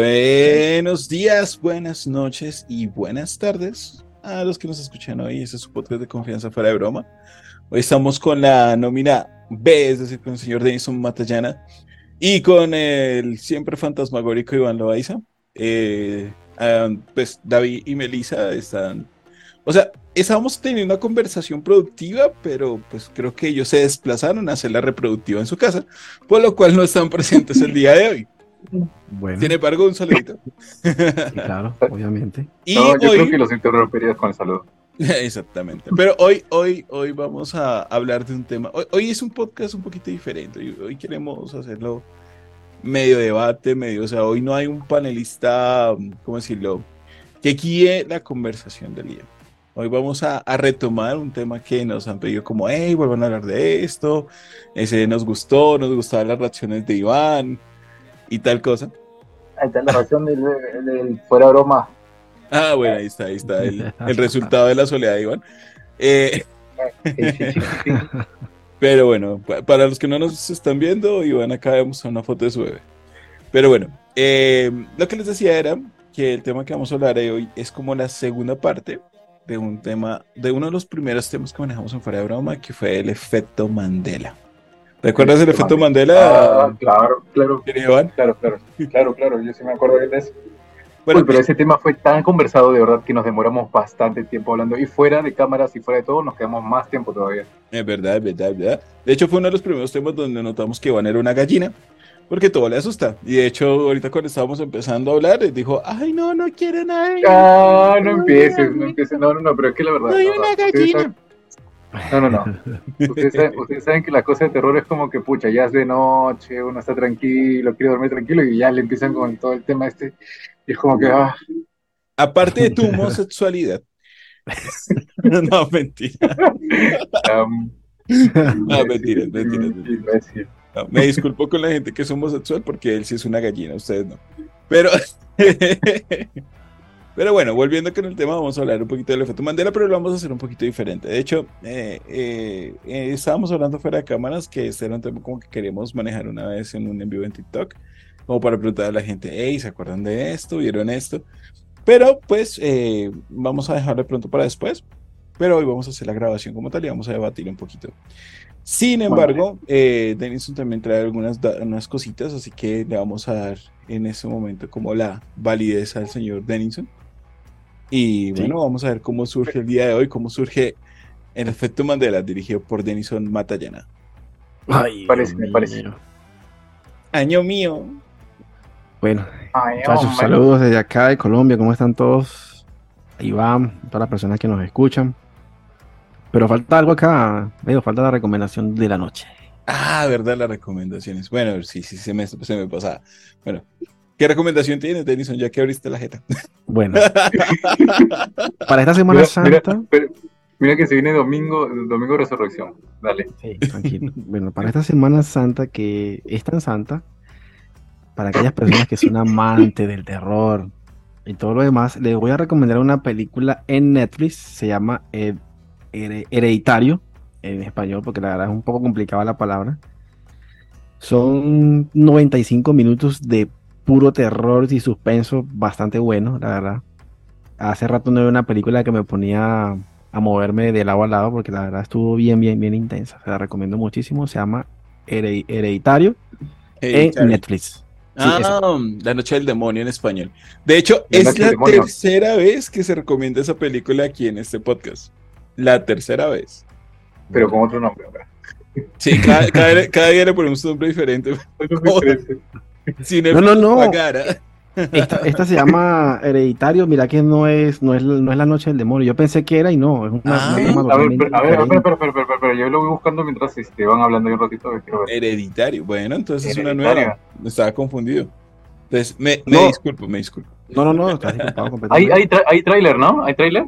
Buenos días, buenas noches y buenas tardes a los que nos escuchan hoy. Este es su podcast de confianza fuera de broma. Hoy estamos con la nómina B, es decir, con el señor Denison Matallana y con el siempre fantasmagórico Iván Loaiza. Eh, ah, pues David y Melissa están, o sea, estábamos teniendo una conversación productiva, pero pues creo que ellos se desplazaron a hacer la reproductiva en su casa, por lo cual no están presentes el día de hoy. Bueno. Sin embargo, un saludito. claro, obviamente. Y yo creo que los interrumpirías con el saludo. Exactamente. Pero hoy, hoy, hoy vamos a hablar de un tema. Hoy, es un podcast un poquito diferente. Hoy, queremos hacerlo medio debate, medio. O sea, hoy no hay un panelista, ¿cómo decirlo? Que guíe la conversación del día. Hoy vamos a, retomar un tema que nos han pedido como, hey, vuelvan a hablar de esto. Ese nos gustó, nos gustaban las reacciones de Iván y tal cosa. Ahí está la razón del, fuera broma. Ah, bueno, ahí está, ahí está el, resultado de la soledad de Iván. Eh, pero bueno, para los que no nos están viendo, Iván acá vemos una foto de su bebé. Pero bueno, eh, lo que les decía era que el tema que vamos a hablar hoy es como la segunda parte de un tema, de uno de los primeros temas que manejamos en Fuera de Broma, que fue el efecto Mandela. ¿Recuerdas el efecto Mandela? Ah, claro, claro. Claro, claro, claro, claro, yo sí me acuerdo de eso. Bueno, pero ese tema fue tan conversado de verdad que nos demoramos bastante tiempo hablando y fuera de cámaras y fuera de todo nos quedamos más tiempo todavía. Es verdad, es verdad, es verdad. De hecho fue uno de los primeros temas donde notamos que Iván era una gallina porque todo le asusta. Y de hecho ahorita cuando estábamos empezando a hablar dijo, ay no, no quiero nada. Ah, no empieces, no empieces, no, no, no, pero es que la verdad. Soy una gallina. No, no, no. Ustedes saben, que la cosa de terror es como que, pucha, ya es de noche, uno está tranquilo, quiere dormir tranquilo y ya le empiezan con todo el tema este. Y es como que, ah. Aparte de tu homosexualidad. no, mentira. Um, no, mentira, mentira. me disculpo con la gente que es homosexual porque él sí es una gallina, ustedes no. Pero. Pero bueno, volviendo con el tema, vamos a hablar un poquito del efecto Mandela, pero lo vamos a hacer un poquito diferente. De hecho, eh, eh, eh, estábamos hablando fuera de cámaras que este era un tema como que queríamos manejar una vez en un en vivo en TikTok, como para preguntar a la gente, hey, ¿se acuerdan de esto? ¿Vieron esto? Pero pues vamos a dejarlo de pronto para después. Pero hoy vamos a hacer la grabación como tal y vamos a debatir un poquito. Sin embargo, Denison también trae algunas unas cositas, así que le vamos a dar en ese momento como la validez al señor Denison. Y bueno, vamos a ver cómo surge el día de hoy, cómo surge el efecto Mandela, dirigido por Denison Matallana. Ay, parece, me parece. Año mío. Bueno, muchachos, saludos desde acá de Colombia, ¿cómo están todos? Iván, todas las personas que nos escuchan. Pero falta algo acá, medio falta la recomendación de la noche. Ah, verdad, las recomendaciones. Bueno, sí, sí, se me, se me pasaba. Bueno, ¿Qué recomendación tienes, Denison, ya que abriste la jeta? Bueno, para esta Semana Santa. Mira, que se viene domingo, domingo de resurrección. Dale. Sí, tranquilo. Bueno, para esta Semana Santa, que es tan santa, para aquellas personas que son amantes del terror y todo lo demás, les voy a recomendar una película en Netflix. Se llama Hereditario, en español, porque la verdad es un poco complicada la palabra. Son 95 minutos de puro terror y suspenso bastante bueno, la verdad. Hace rato no vi una película que me ponía a moverme de lado a lado porque la verdad estuvo bien, bien, bien intensa. Se la recomiendo muchísimo. Se llama Hereditario, en Netflix. ah, La Noche del Demonio en español. De hecho, es la tercera vez que se recomienda esa película aquí en este podcast. La tercera vez. Pero con otro nombre, ¿verdad? Sí, cada, cada, día le ponemos un nombre diferente. No, no, no. Esta, se llama Hereditario, mira que no es, no es, no es la noche del demonio. Yo pensé que era y no, es una, ah, a, ver, a ver, pero, pero, pero, yo lo voy buscando mientras este, van hablando un ratito. Hereditario, bueno, entonces es una nueva. Me estaba confundido. Entonces, me, me disculpo, me disculpo. No, no, no, estás disculpado completamente. Hay, hay, hay trailer, ¿no? ¿Hay trailer?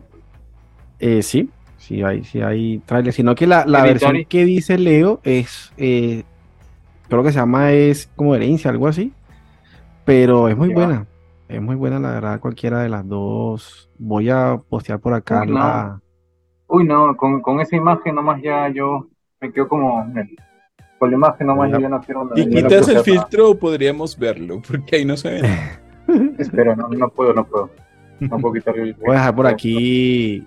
Eh, sí, sí hay, sí hay trailer, sino que la, la versión que dice Leo es eh, creo que se llama es como herencia, algo así. Pero es muy buena. Es muy buena, la verdad, cualquiera de las dos. Voy a postear por acá Uy, no, Uy, no con, con, esa imagen nomás ya yo me quedo como. Con la imagen nomás yo ya no quiero. Y quitas el filtro, podríamos verlo, porque ahí no se ve. Espera, no, no puedo, no puedo. No puedo quitarle el. Voy a dejar por aquí.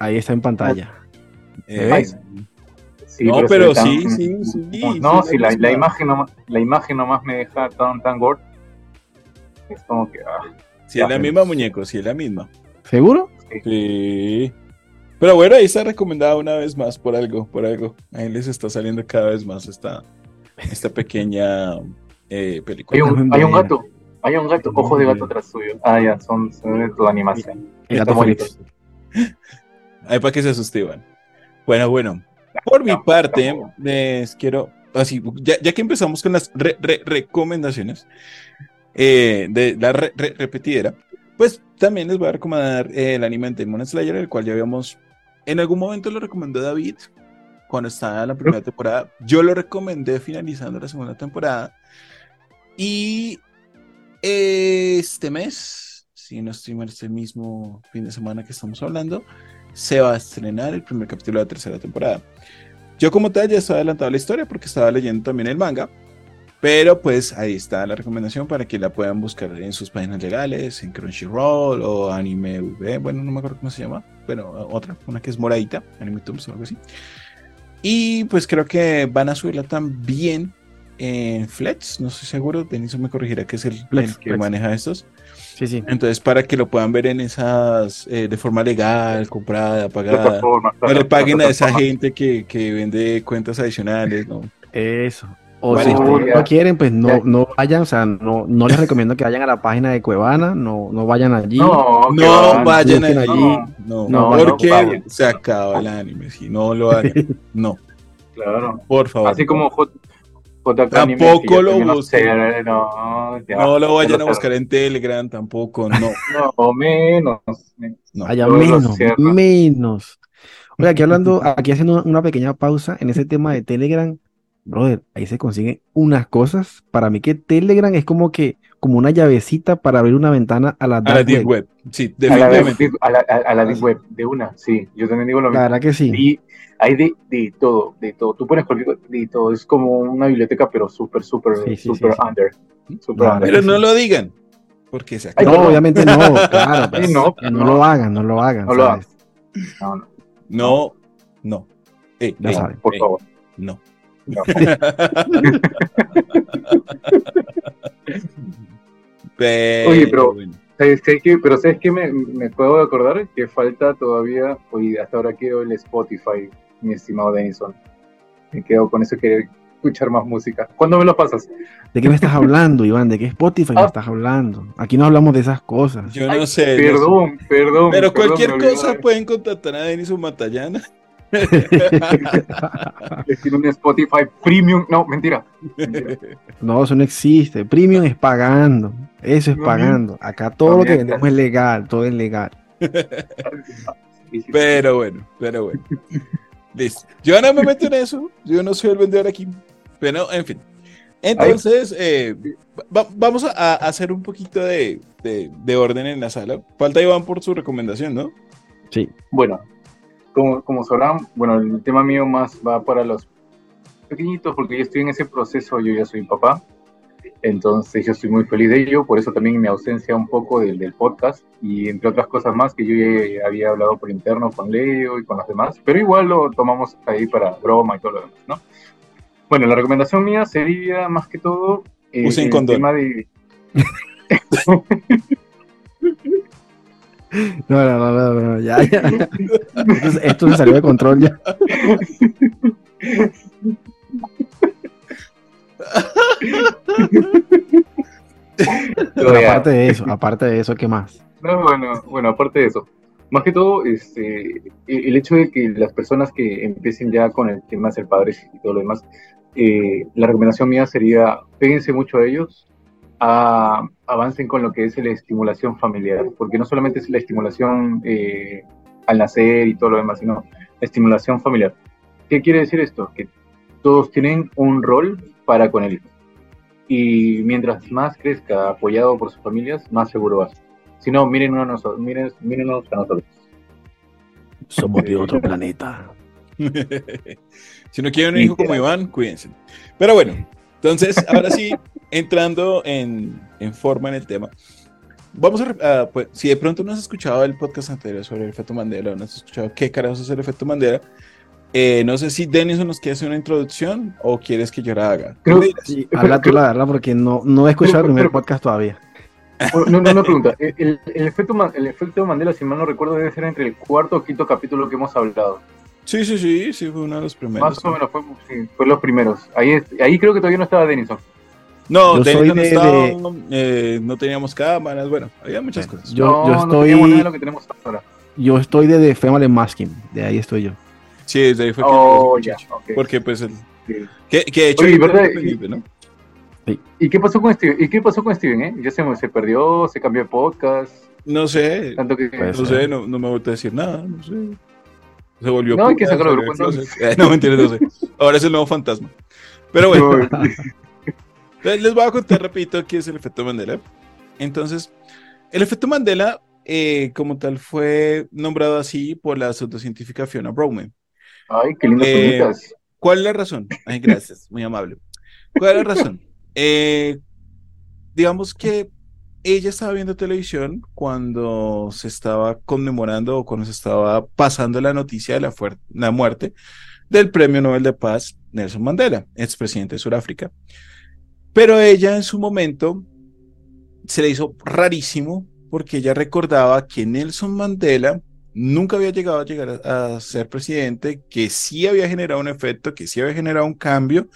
Ahí está en pantalla. Eh, Sí, no, pero tan- sí, sí, sí. No, sí, si la, la imagen nomás, la imagen nomás me deja tan, tan gore. Es como que. ah, Sí, es la misma muñeco, sí, es la misma. ¿Seguro? Sí. Pero bueno, ahí está recomendada una vez más por algo, por algo. Ahí les está saliendo cada vez más esta, esta pequeña eh, película. Hay un, hay gato. Hay un gato, ojos de gato atrás suyo. Ah, ya, son, son de tu animación. El gato. Ahí para que se asuste, Iván. Bueno, bueno. Por mi parte, les quiero, así, ya, ya que empezamos con las re- re- recomendaciones eh, de la re- re- repetidera, pues también les voy a recomendar eh, el anime de Demon Slayer, el cual ya habíamos, en algún momento lo recomendó David, cuando estaba en la primera temporada. Yo lo recomendé finalizando la segunda temporada. Y este mes, si no estoy mal, este mismo fin de semana que estamos hablando, se va a estrenar el primer capítulo de la tercera temporada. Yo como tal ya estaba adelantado la historia porque estaba leyendo también el manga, pero pues ahí está la recomendación para que la puedan buscar en sus páginas legales, en Crunchyroll o Anime V, bueno, no me acuerdo cómo se llama, pero otra, una que es moradita, Anime Tums o algo así. Y pues creo que van a subirla también en Flex, no estoy seguro, Denis me corregirá que es el, Flex, el que Flex. maneja estos. Sí, sí. Entonces, para que lo puedan ver en esas, eh, de forma legal, comprada, pagada. No le paguen a esa gente que, que vende cuentas adicionales, ¿no? Eso. O Vale, si no quieren, pues no, no vayan, o sea, no, no les recomiendo que vayan a la página de Cuevana, no, no vayan allí. No, No vayan allí, no, No, porque se acaba el anime, si no lo hagan, no, Claro. por favor. Así como Anime, Tampoco lo busquen. No, lo vayan ya a buscar en Telegram tampoco, no. No, menos. no. Allá menos, menos. Oye, aquí hablando, aquí haciendo una pequeña pausa en ese tema de Telegram, brother, ahí se consiguen unas cosas. Para mí que Telegram es como que, como una llavecita para abrir una ventana a la A la Deep web. Web, sí, A la, definitivamente. a la, a- a la deep web, de una, sí. Yo también digo lo La mismo. verdad que sí. Y hay de, de todo, de todo. Tú pones cualquier cosa, de todo. Es como una biblioteca, pero súper, súper, Sí, sí, súper sí, sí. under. Súper No, under. Pero no lo digan, porque se acaba. No, obviamente no, claro. pues, no, no, no. lo hagan, no lo hagan. No lo ¿sabes? No, no, No, no. Ey, Ya ey, saben. por ey, favor. No. No. Pero, Oye, pero- bueno. ¿Sabes qué? Que- Pero ¿sabes qué? Me, me puedo acordar que falta todavía, oye, hasta ahora quedó el Spotify, mi estimado Denison. Me quedo con eso, quería escuchar más música. ¿Cuándo me lo pasas? ¿De qué me estás hablando, Iván? ¿De qué Spotify me Ah. estás hablando? Aquí no hablamos de esas cosas. Yo no Ay, sé. no sé. Perdón, perdón. Pero perdón, cualquier me cosa pueden contactar a Denis Matallana. Tiene un Spotify Premium. No, mentira. Mentira. No, eso no existe. Premium es pagando. Eso es pagando. Acá todo lo que vendemos es legal, todo es legal. Pero bueno, pero bueno. Listo. Yo no me meto en eso. Yo no soy el vendedor aquí. Pero, en fin. Entonces, eh, va- vamos a, a hacer un poquito de, de- de orden en la sala. Falta Iván por su recomendación, ¿no? Sí. Bueno, como, como sabrán, bueno, el tema mío más va para los pequeñitos, porque yo estoy en ese proceso, yo ya soy papá, entonces yo estoy muy feliz de ello, por eso también mi ausencia un poco del, del podcast, y entre otras cosas más que yo ya había hablado por interno con Leo y con los demás, pero igual lo tomamos ahí para broma y todo lo demás, ¿no? Bueno, la recomendación mía sería más que todo eh, Usen el condón. tema de... No, no, no, no, no, ya, ya. Esto, esto se salió de control ya. Pero aparte de eso, aparte de eso, ¿qué más? No, bueno, bueno, aparte de eso, más que todo, este, el el hecho de que las personas que empiecen ya con el tema de ser padres y todo lo demás, eh, la recomendación mía sería, péguense mucho a ellos, a- avancen con lo que es la estimulación familiar, porque no solamente es la estimulación eh, al nacer y todo lo demás, sino la estimulación familiar. ¿Qué quiere decir esto? Que todos tienen un rol para con el hijo. Y mientras más crezca apoyado por sus familias, más seguro va a ser. Si no, miren a nosotros, miren, mírenos a nosotros. Somos de otro planeta. si no quieren un hijo como Iván, cuídense. Pero bueno, entonces, ahora sí, entrando en, en forma en el tema. vamos a, pues, si de pronto no has escuchado el podcast anterior sobre el efecto Mandela o no has escuchado qué carajos es el efecto Mandela, eh, no sé si Denison nos quiere hacer una introducción o quieres que yo la haga. Creo, sí, habla tú la verdad porque no, no he escuchado el primer podcast todavía. No, no, no pregunta. El, el, efecto, el efecto Mandela, si mal no recuerdo, debe ser entre el cuarto o quinto capítulo que hemos hablado. Sí, sí, sí, sí, fue uno de los primeros. Más o menos, fue, sí, fue los primeros. Ahí, ahí creo que todavía no estaba Denison. No, Denison no, estaba, eh, no teníamos cámaras, bueno, había muchas cosas. Yo, no, yo estoy, no nada de lo que tenemos ahora. Yo estoy de The Family Masking, de ahí estoy yo. Sí, desde ahí fue oh, que... ya, okay. Porque pues el... Sí. Que, que de hecho... Oye, ¿verdad? Y, ¿no? sí. ¿Y qué pasó con Steven? ¿Y qué pasó con Steven, eh? Ya se, se perdió, se cambió de podcast. No sé, Tanto que... no sé, no, no me vuelto a decir nada, no sé. Se volvió. No, hay que sacarlo del. Eh, no, mentira, no sé. Ahora es el nuevo fantasma. Pero bueno. les voy a contar rapidito qué es el efecto Mandela. Entonces, el efecto Mandela, eh, como tal, fue nombrado así por la pseudocientífica Fiona Bowman. Ay, qué lindas eh, ¿Cuál es la razón? Ay, gracias, muy amable. ¿Cuál es la razón? Eh, digamos que ella estaba viendo televisión cuando se estaba conmemorando o cuando se estaba pasando la noticia de la, muerte del Premio Nobel de Paz Nelson Mandela, expresidente de Sudáfrica. Pero ella en su momento se le hizo rarísimo porque ella recordaba que Nelson Mandela nunca había llegado a llegar a, a, ser presidente, que sí había generado un efecto, que sí había generado un cambio,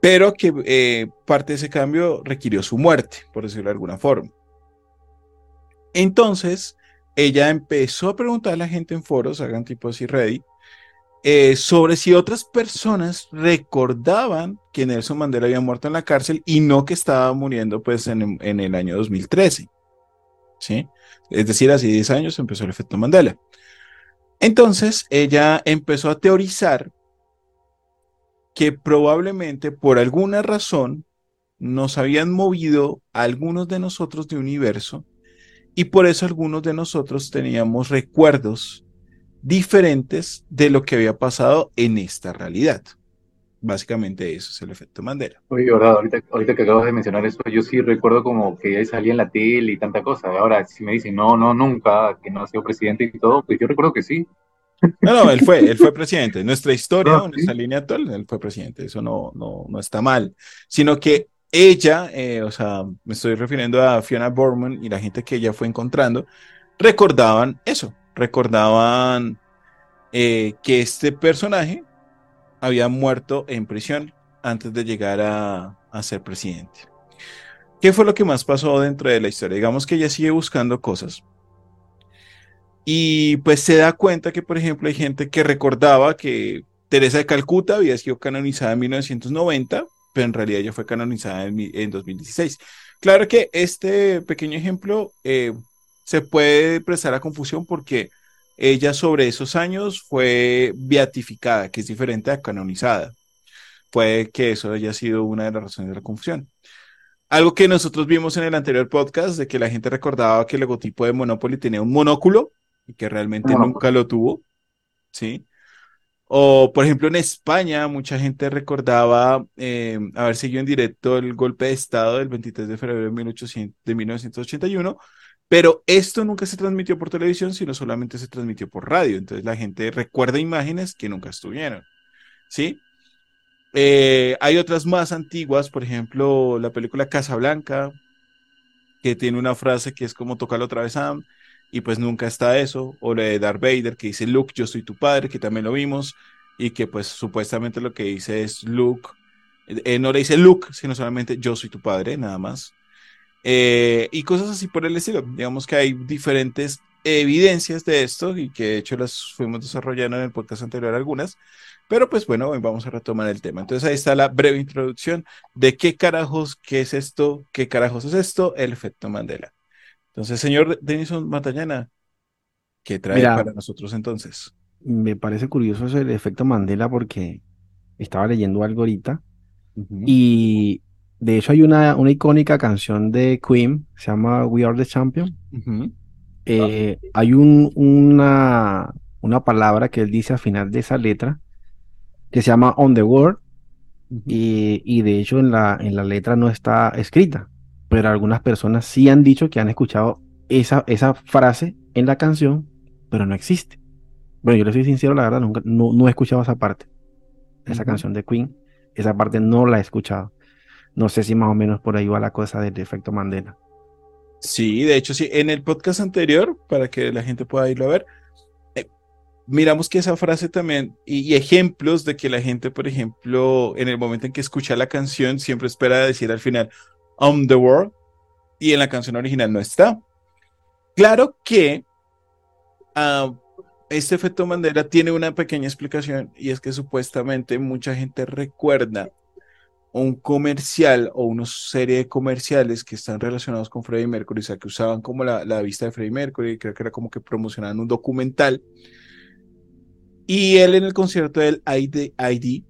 pero que eh, parte de ese cambio requirió su muerte, por decirlo de alguna forma. Entonces, ella empezó a preguntar a la gente en foros, hagan tipo así ready, eh, sobre si otras personas recordaban que Nelson Mandela había muerto en la cárcel y no que estaba muriendo pues en, en el año 2013. ¿Sí? Es decir, hace 10 años empezó el efecto Mandela. Entonces, ella empezó a teorizar que probablemente por alguna razón nos habían movido algunos de nosotros de universo y por eso algunos de nosotros teníamos recuerdos diferentes de lo que había pasado en esta realidad. Básicamente eso es el efecto Mandela. Oye, verdad, ahorita, ahorita que acabas de mencionar eso, yo sí recuerdo como que salía en la tele y tanta cosa. Ahora, si me dicen, no, no, nunca, que no ha sido presidente y todo, pues yo recuerdo que sí. No, no, él fue, él fue presidente. Nuestra historia, no, nuestra línea actual, él fue presidente. Eso no, no, no está mal. Sino que ella, eh, o sea, me estoy refiriendo a Fiona Borman y la gente que ella fue encontrando, recordaban eso, recordaban eh, que este personaje había muerto en prisión antes de llegar a, a ser presidente. ¿Qué fue lo que más pasó dentro de la historia? Digamos que ella sigue buscando cosas. Y pues se da cuenta que, por ejemplo, hay gente que recordaba que Teresa de Calcuta había sido canonizada en 1990, pero en realidad ella fue canonizada en, en 2016. Claro que este pequeño ejemplo eh, se puede prestar a confusión porque ella sobre esos años fue beatificada, que es diferente a canonizada. Puede que eso haya sido una de las razones de la confusión. Algo que nosotros vimos en el anterior podcast, de que la gente recordaba que el logotipo de Monopoly tenía un monóculo, y que realmente no, nunca lo tuvo, ¿sí? O, por ejemplo, en España, mucha gente recordaba eh, haber seguido en directo el golpe de Estado del 23 de febrero de, 1800, de 1981, pero esto nunca se transmitió por televisión, sino solamente se transmitió por radio. Entonces la gente recuerda imágenes que nunca estuvieron, ¿sí? Eh, hay otras más antiguas, por ejemplo, la película Casablanca, que tiene una frase que es como tocarlo otra vez, Sam y pues nunca está eso, o la de Darth Vader que dice Luke, yo soy tu padre, que también lo vimos, y que pues supuestamente lo que dice es Luke, no le dice Luke, sino solamente yo soy tu padre, nada más. Eh, y cosas así por el estilo. Digamos que hay diferentes evidencias de esto y que de hecho las fuimos desarrollando en el podcast anterior algunas. Pero pues bueno, hoy vamos a retomar el tema. Entonces ahí está la breve introducción de qué carajos, qué es esto, qué carajos es esto, el efecto Mandela. Entonces, señor Denison Matallana, ¿qué trae Mira, para nosotros entonces? Me parece curioso ese el efecto Mandela porque estaba leyendo algo ahorita uh -huh. y de hecho hay una, una icónica canción de Queen, se llama We Are the Champion. Uh -huh. eh, hay un, una, una palabra que él dice al final de esa letra que se llama On the World y, y, de hecho en la, en la letra no está escrita pero algunas personas sí han dicho que han escuchado esa, esa frase en la canción, pero no existe. Bueno, yo le soy sincero, la verdad, nunca, no, no he escuchado esa parte, esa canción de Queen, esa parte no la he escuchado. No sé si más o menos por ahí va la cosa del efecto Mandela. Sí, de hecho, sí. En el podcast anterior, para que la gente pueda irlo a ver, eh, miramos que esa frase también, y, ejemplos de que la gente, por ejemplo, en el momento en que escucha la canción, siempre espera decir al final, on the world, y en la canción original no está. Claro que uh, este efecto Mandela tiene una pequeña explicación, y es que supuestamente mucha gente recuerda un comercial o una serie de comerciales que están relacionados con Freddie Mercury, o sea, que usaban como la, la vista de Freddie Mercury, creo que era como que promocionaban un documental. Y él en el concierto del ID, ID,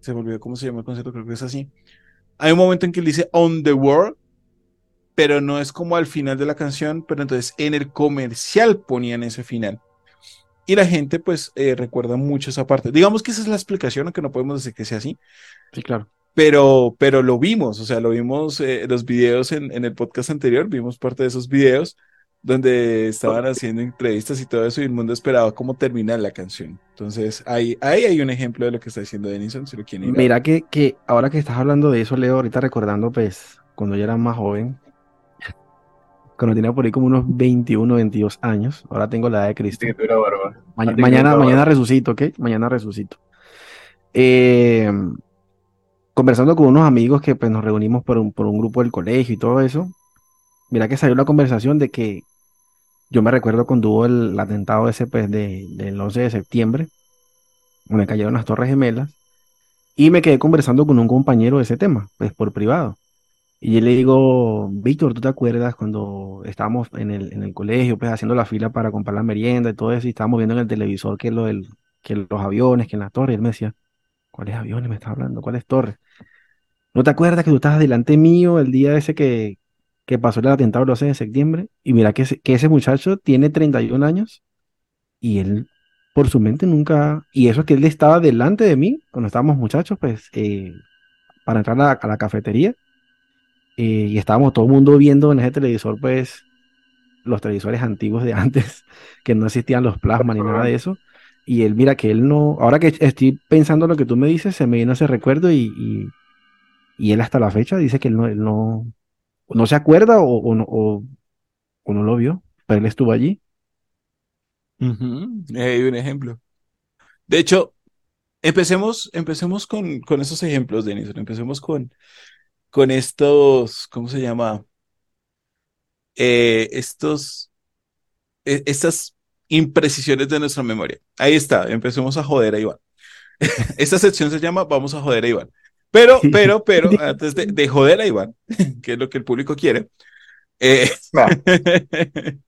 se me olvidó cómo se llama el concierto, creo que es así. Hay un momento en que él dice On the World, pero no es como al final de la canción, pero entonces en el comercial ponían ese final. Y la gente pues eh, recuerda mucho esa parte. Digamos que esa es la explicación, aunque no podemos decir que sea así. Sí, claro pero, pero lo vimos, o sea, lo vimos eh, los videos en, en, el podcast anterior, vimos parte de esos videos donde estaban haciendo entrevistas y todo eso y el mundo esperaba cómo terminar la canción. Entonces, ahí, ahí hay un ejemplo de lo que está diciendo Denison, si lo quieren Mira que, que ahora que estás hablando de eso, Leo, ahorita recordando, pues, cuando yo era más joven, cuando tenía por ahí como unos 21, 22 años, ahora tengo la edad de Cristo. mañana, mañana resucito, ¿ok? Mañana resucito. Eh, conversando con unos amigos que pues, nos reunimos por un, por un grupo del colegio y todo eso, mira que salió la conversación de que yo me recuerdo cuando hubo el, atentado ese pues, de, del 11 de septiembre, me cayeron las Torres Gemelas, y me quedé conversando con un compañero de ese tema, pues por privado. Y yo le digo, Víctor, ¿tú te acuerdas cuando estábamos en el, en el colegio, pues haciendo la fila para comprar la merienda y todo eso, y estábamos viendo en el televisor que, lo del, que los aviones, que en la torre, y él me decía, ¿cuáles aviones me estás hablando? ¿Cuáles torres? ¿No te acuerdas que tú estabas delante mío el día ese que, que pasó el atentado el 12 de septiembre? Y mira que ese, que ese muchacho tiene 31 años y él por su mente nunca... Y eso es que él estaba delante de mí cuando estábamos muchachos, pues, eh, para entrar a la, cafetería. Eh, y estábamos todo el mundo viendo en ese televisor, pues, los televisores antiguos de antes, que no existían los plasmas ni nada de eso. Y él, mira que él no, ahora que estoy pensando lo que tú me dices, se me viene ese recuerdo y, y él hasta la fecha dice que él no, no, no se acuerda o, o, no, o, no lo vio, pero él estuvo allí. Hay un ejemplo. De hecho, empecemos, empecemos con, con esos ejemplos, Denison. Empecemos con, con estos, ¿cómo se llama? Eh, estos, e, estas imprecisiones de nuestra memoria. Ahí está, empecemos a joder a Iván. Esta sección se llama Vamos a joder a Iván. Pero, pero, pero, antes de, joder a Iván, que es lo que el público quiere, eh,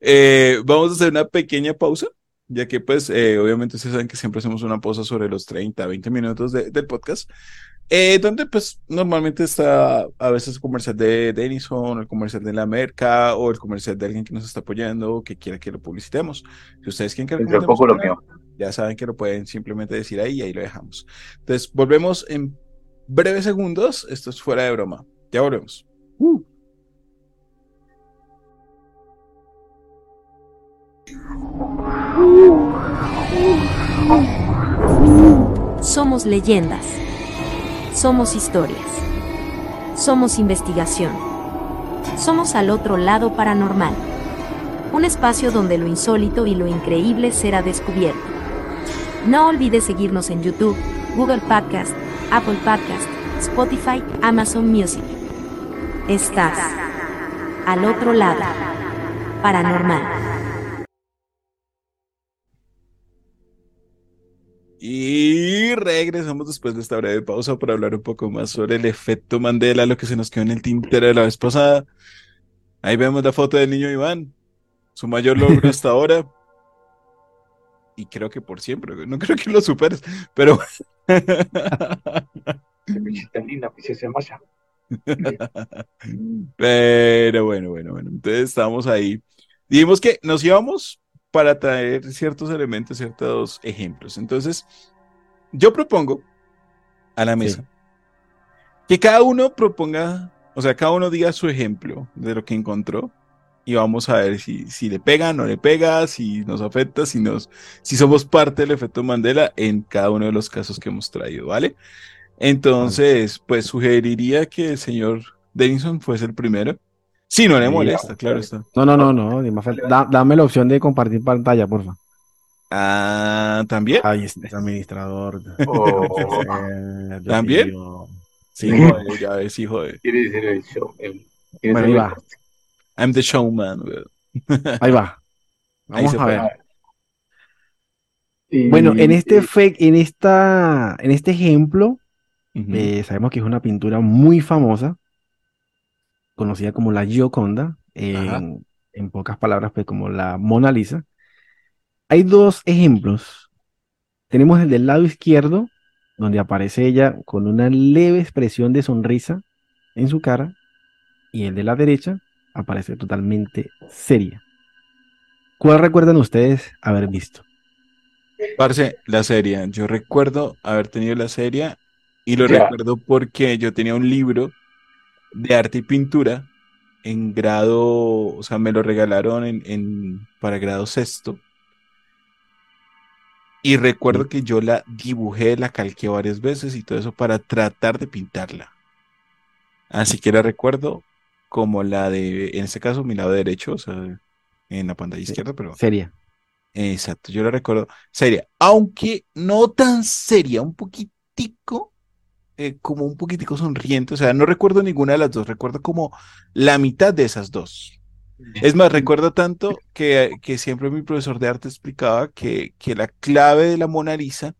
eh, vamos a hacer una pequeña pausa, ya que pues eh, obviamente ustedes saben que siempre hacemos una pausa sobre los 30, 20 minutos del podcast, donde pues normalmente está a veces el comercial de Denison, el comercial de la Merca o el comercial de alguien que nos está apoyando o que quiera que lo publicitemos. Si ustedes quieren que lo ya saben que lo pueden simplemente decir ahí y ahí lo dejamos. Entonces volvemos en breves segundos. Esto es fuera de broma. Ya volvemos. Uh. Somos leyendas. Somos historias. Somos investigación. Somos al otro lado paranormal. Un espacio donde lo insólito y lo increíble será descubierto. No olvides seguirnos en YouTube, Google Podcast, Apple Podcast, Spotify, Amazon Music. Estás al otro lado. Paranormal. Y regresamos después de esta breve pausa para hablar un poco más sobre el efecto Mandela, lo que se nos quedó en el tintero de la vez pasada. Ahí vemos la foto del niño Iván, su mayor logro hasta ahora. Y creo que por siempre, no creo que lo superes, pero Pero bueno, bueno, bueno. Entonces estamos ahí. Dijimos que nos íbamos para traer ciertos elementos, ciertos ejemplos. Entonces, yo propongo a la mesa que cada uno proponga O sea, cada uno diga su ejemplo de lo que encontró y vamos a ver si, si le pega, no le pega, si nos afecta, si, nos, si somos parte del efecto Mandela en cada uno de los casos que hemos traído, ¿vale? Entonces, pues sugeriría que el señor Denison fuese el primero. Si no le molesta, claro está. No, no, no, no. dame la opción de compartir pantalla, porfa. Ah, ¿también? Ahí es administrador. Oh. ¿También? Sí, joder, ya ves, hijo de. Quiere decir el show. bueno, ahí va. I'm the showman. Ahí va. Vamos a ver. Bueno, en este fake, en esta, en este ejemplo, eh, sabemos que es una pintura muy famosa, conocida como la Gioconda, en, en, pocas palabras, pues como la Mona Lisa. Hay dos ejemplos. Tenemos el del lado izquierdo, donde aparece ella con una leve expresión de sonrisa en su cara, y el de la derecha aparece totalmente seria. ¿Cuál recuerdan ustedes haber visto? Parce, la serie. Yo recuerdo haber tenido la serie y lo recuerdo porque yo tenía un libro de arte y pintura en grado, o sea, me lo regalaron en, para grado sexto. Y recuerdo que yo la dibujé, la calqué varias veces y todo eso para tratar de pintarla. Así que la recuerdo como la de, en este caso, mi lado derecho, o sea, en la pantalla izquierda, pero... Seria. Exacto, yo la recuerdo seria, aunque no tan seria, un poquitico, eh, como un poquitico sonriente, o sea, no recuerdo ninguna de las dos, recuerdo como la mitad de esas dos. Es más, recuerdo tanto que, que siempre mi profesor de arte explicaba que, que la clave de la Mona Lisa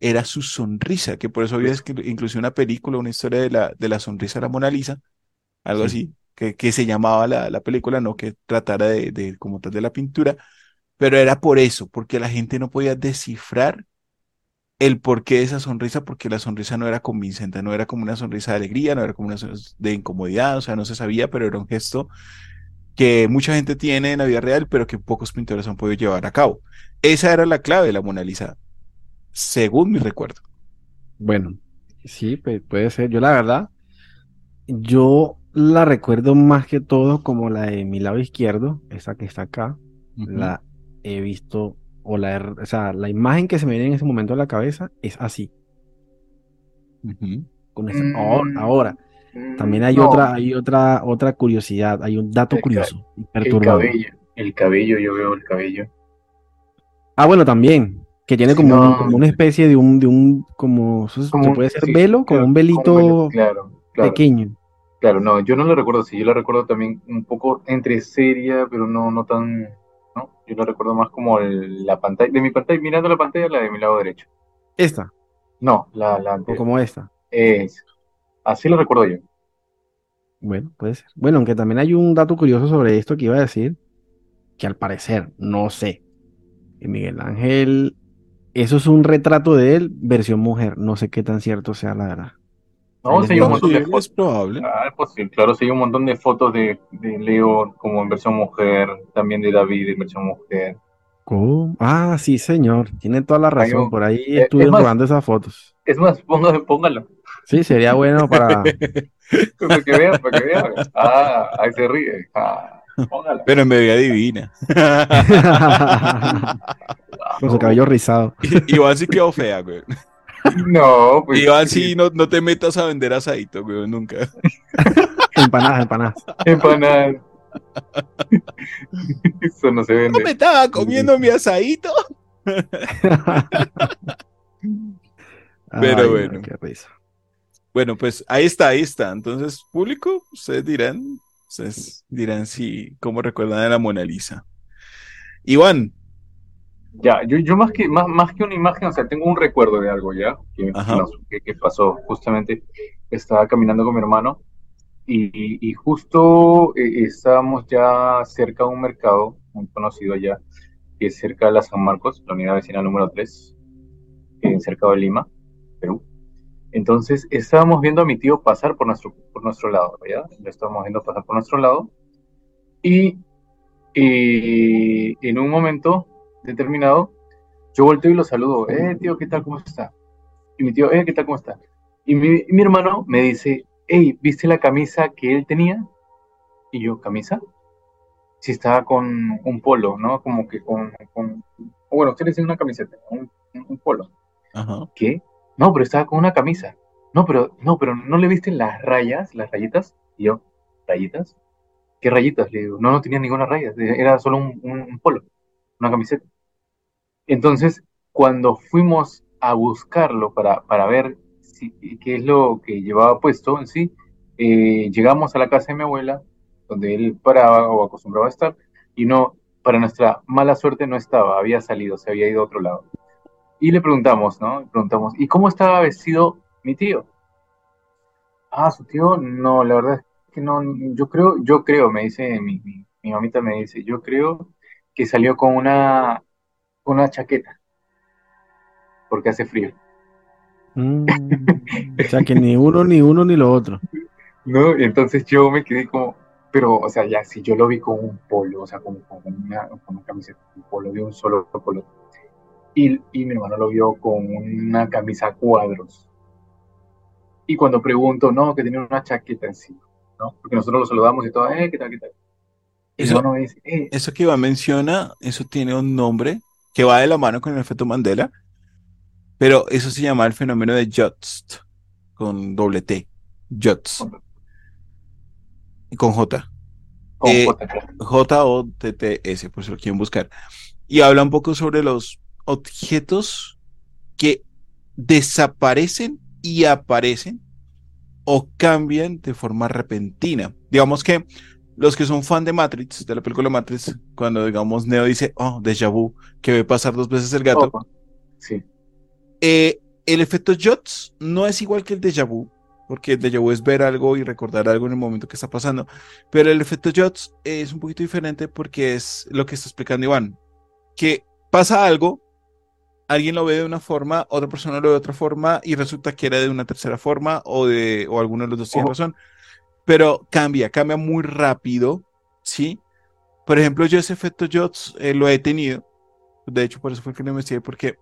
era su sonrisa, que por eso había incluso una película, una historia de la, de la sonrisa de la Mona Lisa, algo así, que, que, se llamaba la, la, película, no que tratara de, de, como tal de la pintura, pero era por eso, porque la gente no podía descifrar el porqué de esa sonrisa, porque la sonrisa no era convincente, no era como una sonrisa de alegría, no era como una sonrisa de incomodidad, o sea, no se sabía, pero era un gesto que mucha gente tiene en la vida real, pero que pocos pintores han podido llevar a cabo. Esa era la clave de la Mona Lisa, según mi recuerdo. Bueno, sí, puede ser. Yo la verdad, yo la recuerdo más que todo como la de mi lado izquierdo, esa que está acá. La he visto, o la, o sea, la imagen que se me viene en ese momento a la cabeza es así. Con ahora, también hay otra, hay otra, otra curiosidad, hay un dato curioso El cabello, el cabello, yo veo el cabello. Ah, bueno, también, que tiene como, como una especie de un, de un, como, se puede ser velo, como un velito pequeño. Claro, no, yo no lo recuerdo así, yo lo recuerdo también un poco entre seria, pero no, no tan, ¿no? Yo lo recuerdo más como la pantalla, de mi pantalla, mirando la pantalla, la de mi lado derecho. ¿Esta? No, la, la O como esta. Es, así lo recuerdo yo. Bueno, puede ser. Bueno, aunque también hay un dato curioso sobre esto que iba a decir, que al parecer, no sé, que Miguel Ángel, eso es un retrato de él, versión mujer, no sé qué tan cierto sea la verdad. No, sí, hay un montón de fotos. Es probable. Ah, pues claro, sí, hay un montón de fotos de, de, Leo como en versión mujer, también de David en versión mujer. ¿Cómo? Ah, sí, señor, tiene toda la razón, por ahí eh, estuve jugando esas fotos. Es más, póngalo, póngalo. Sí, sería bueno para... para que vean, para que vean. Ah, ahí se ríe. Ah, Pero en bebida divina. Con su cabello rizado. Igual sí quedó fea, güey. No, pues. Igual sí, no, no te metas a vender asadito, güey, nunca. empanadas, empanadas. Empanadas. Eso no se vende. ¿No me estaba comiendo mi asadito? Pero bueno. Bueno, pues ahí está, ahí está. Entonces, público, ustedes dirán, ustedes dirán si, cómo recuerdan a la Mona Lisa. Iván. Ya, yo, yo más que más, más que una imagen, o sea, tengo un recuerdo de algo ya que, que, pasó. Justamente estaba caminando con mi hermano y, y justo eh, estábamos ya cerca de un mercado muy conocido allá, que es cerca de la San Marcos, la unidad vecina número 3, en cerca de Lima, Perú. Entonces estábamos viendo a mi tío pasar por nuestro, por nuestro lado, ¿ya? Lo estábamos viendo pasar por nuestro lado. Y, en un momento determinado, yo volteo y lo saludo. Eh, tío, ¿qué tal? ¿Cómo está? Y mi tío, eh, ¿qué tal? ¿Cómo está? Y mi, mi hermano me dice, hey, ¿viste la camisa que él tenía? Y yo, ¿camisa? Si estaba con un polo, ¿no? Como que con, con bueno, ustedes tienen una camiseta, un, un polo. Ajá. ¿Qué? No, pero estaba con una camisa. No, pero, no, pero ¿no le viste las rayas, las rayitas? Y yo, ¿rayitas? ¿Qué rayitas? Le digo, no, no tenía ninguna raya, era solo un, un polo, una camiseta. Entonces, cuando fuimos a buscarlo para, para ver si, qué es lo que llevaba puesto en sí, eh, llegamos a la casa de mi abuela, donde él paraba o acostumbraba a estar, y no, para nuestra mala suerte no estaba, había salido, se había ido a otro lado. Y le preguntamos, ¿no? Le preguntamos, ¿y cómo estaba vestido mi tío? Ah, su tío, no, la verdad es que no, yo creo, yo creo, me dice, mi, mi, mamita me dice, yo creo que salió con una, una chaqueta, porque hace frío. Mm, o sea que ni uno, ni uno, ni lo otro. No, y entonces yo me quedé como, pero, o sea, ya si yo lo vi con un polo, o sea, con, con una, con una camiseta, un polo de un solo polo, y, y mi hermano lo vio con una camisa a cuadros. Y cuando pregunto, no, que tenía una chaqueta encima, ¿no? Porque nosotros lo saludamos y todo, eh, ¿qué tal, qué tal? Eso- eh, Eso que Iván menciona, eso tiene un nombre que va de la mano con el efecto Mandela, pero eso se llama el fenómeno de Just, con doble T, Just, y con J, con eh, J, claro. J-O-T-T-S, por si lo quieren buscar. Y habla un poco sobre los objetos que desaparecen y aparecen o cambian de forma repentina. Digamos que los que son fan de Matrix, de la película Matrix, cuando digamos Neo dice, oh, déjà vu, que ve pasar dos veces el gato. Sí, eh, el efecto Jots no es igual que el déjà vu, porque el déjà vu es ver algo y recordar algo en el momento que está pasando, pero el efecto Jots es un poquito diferente porque es lo que está explicando Iván, que pasa algo, alguien lo ve de una forma, otra persona lo ve de otra forma y resulta que era de una tercera forma o de o alguno de los dos tiene razón, pero cambia, cambia muy rápido, ¿sí? Por ejemplo, yo ese efecto Jots eh, lo he tenido, de hecho por eso fue que lo investigué, porque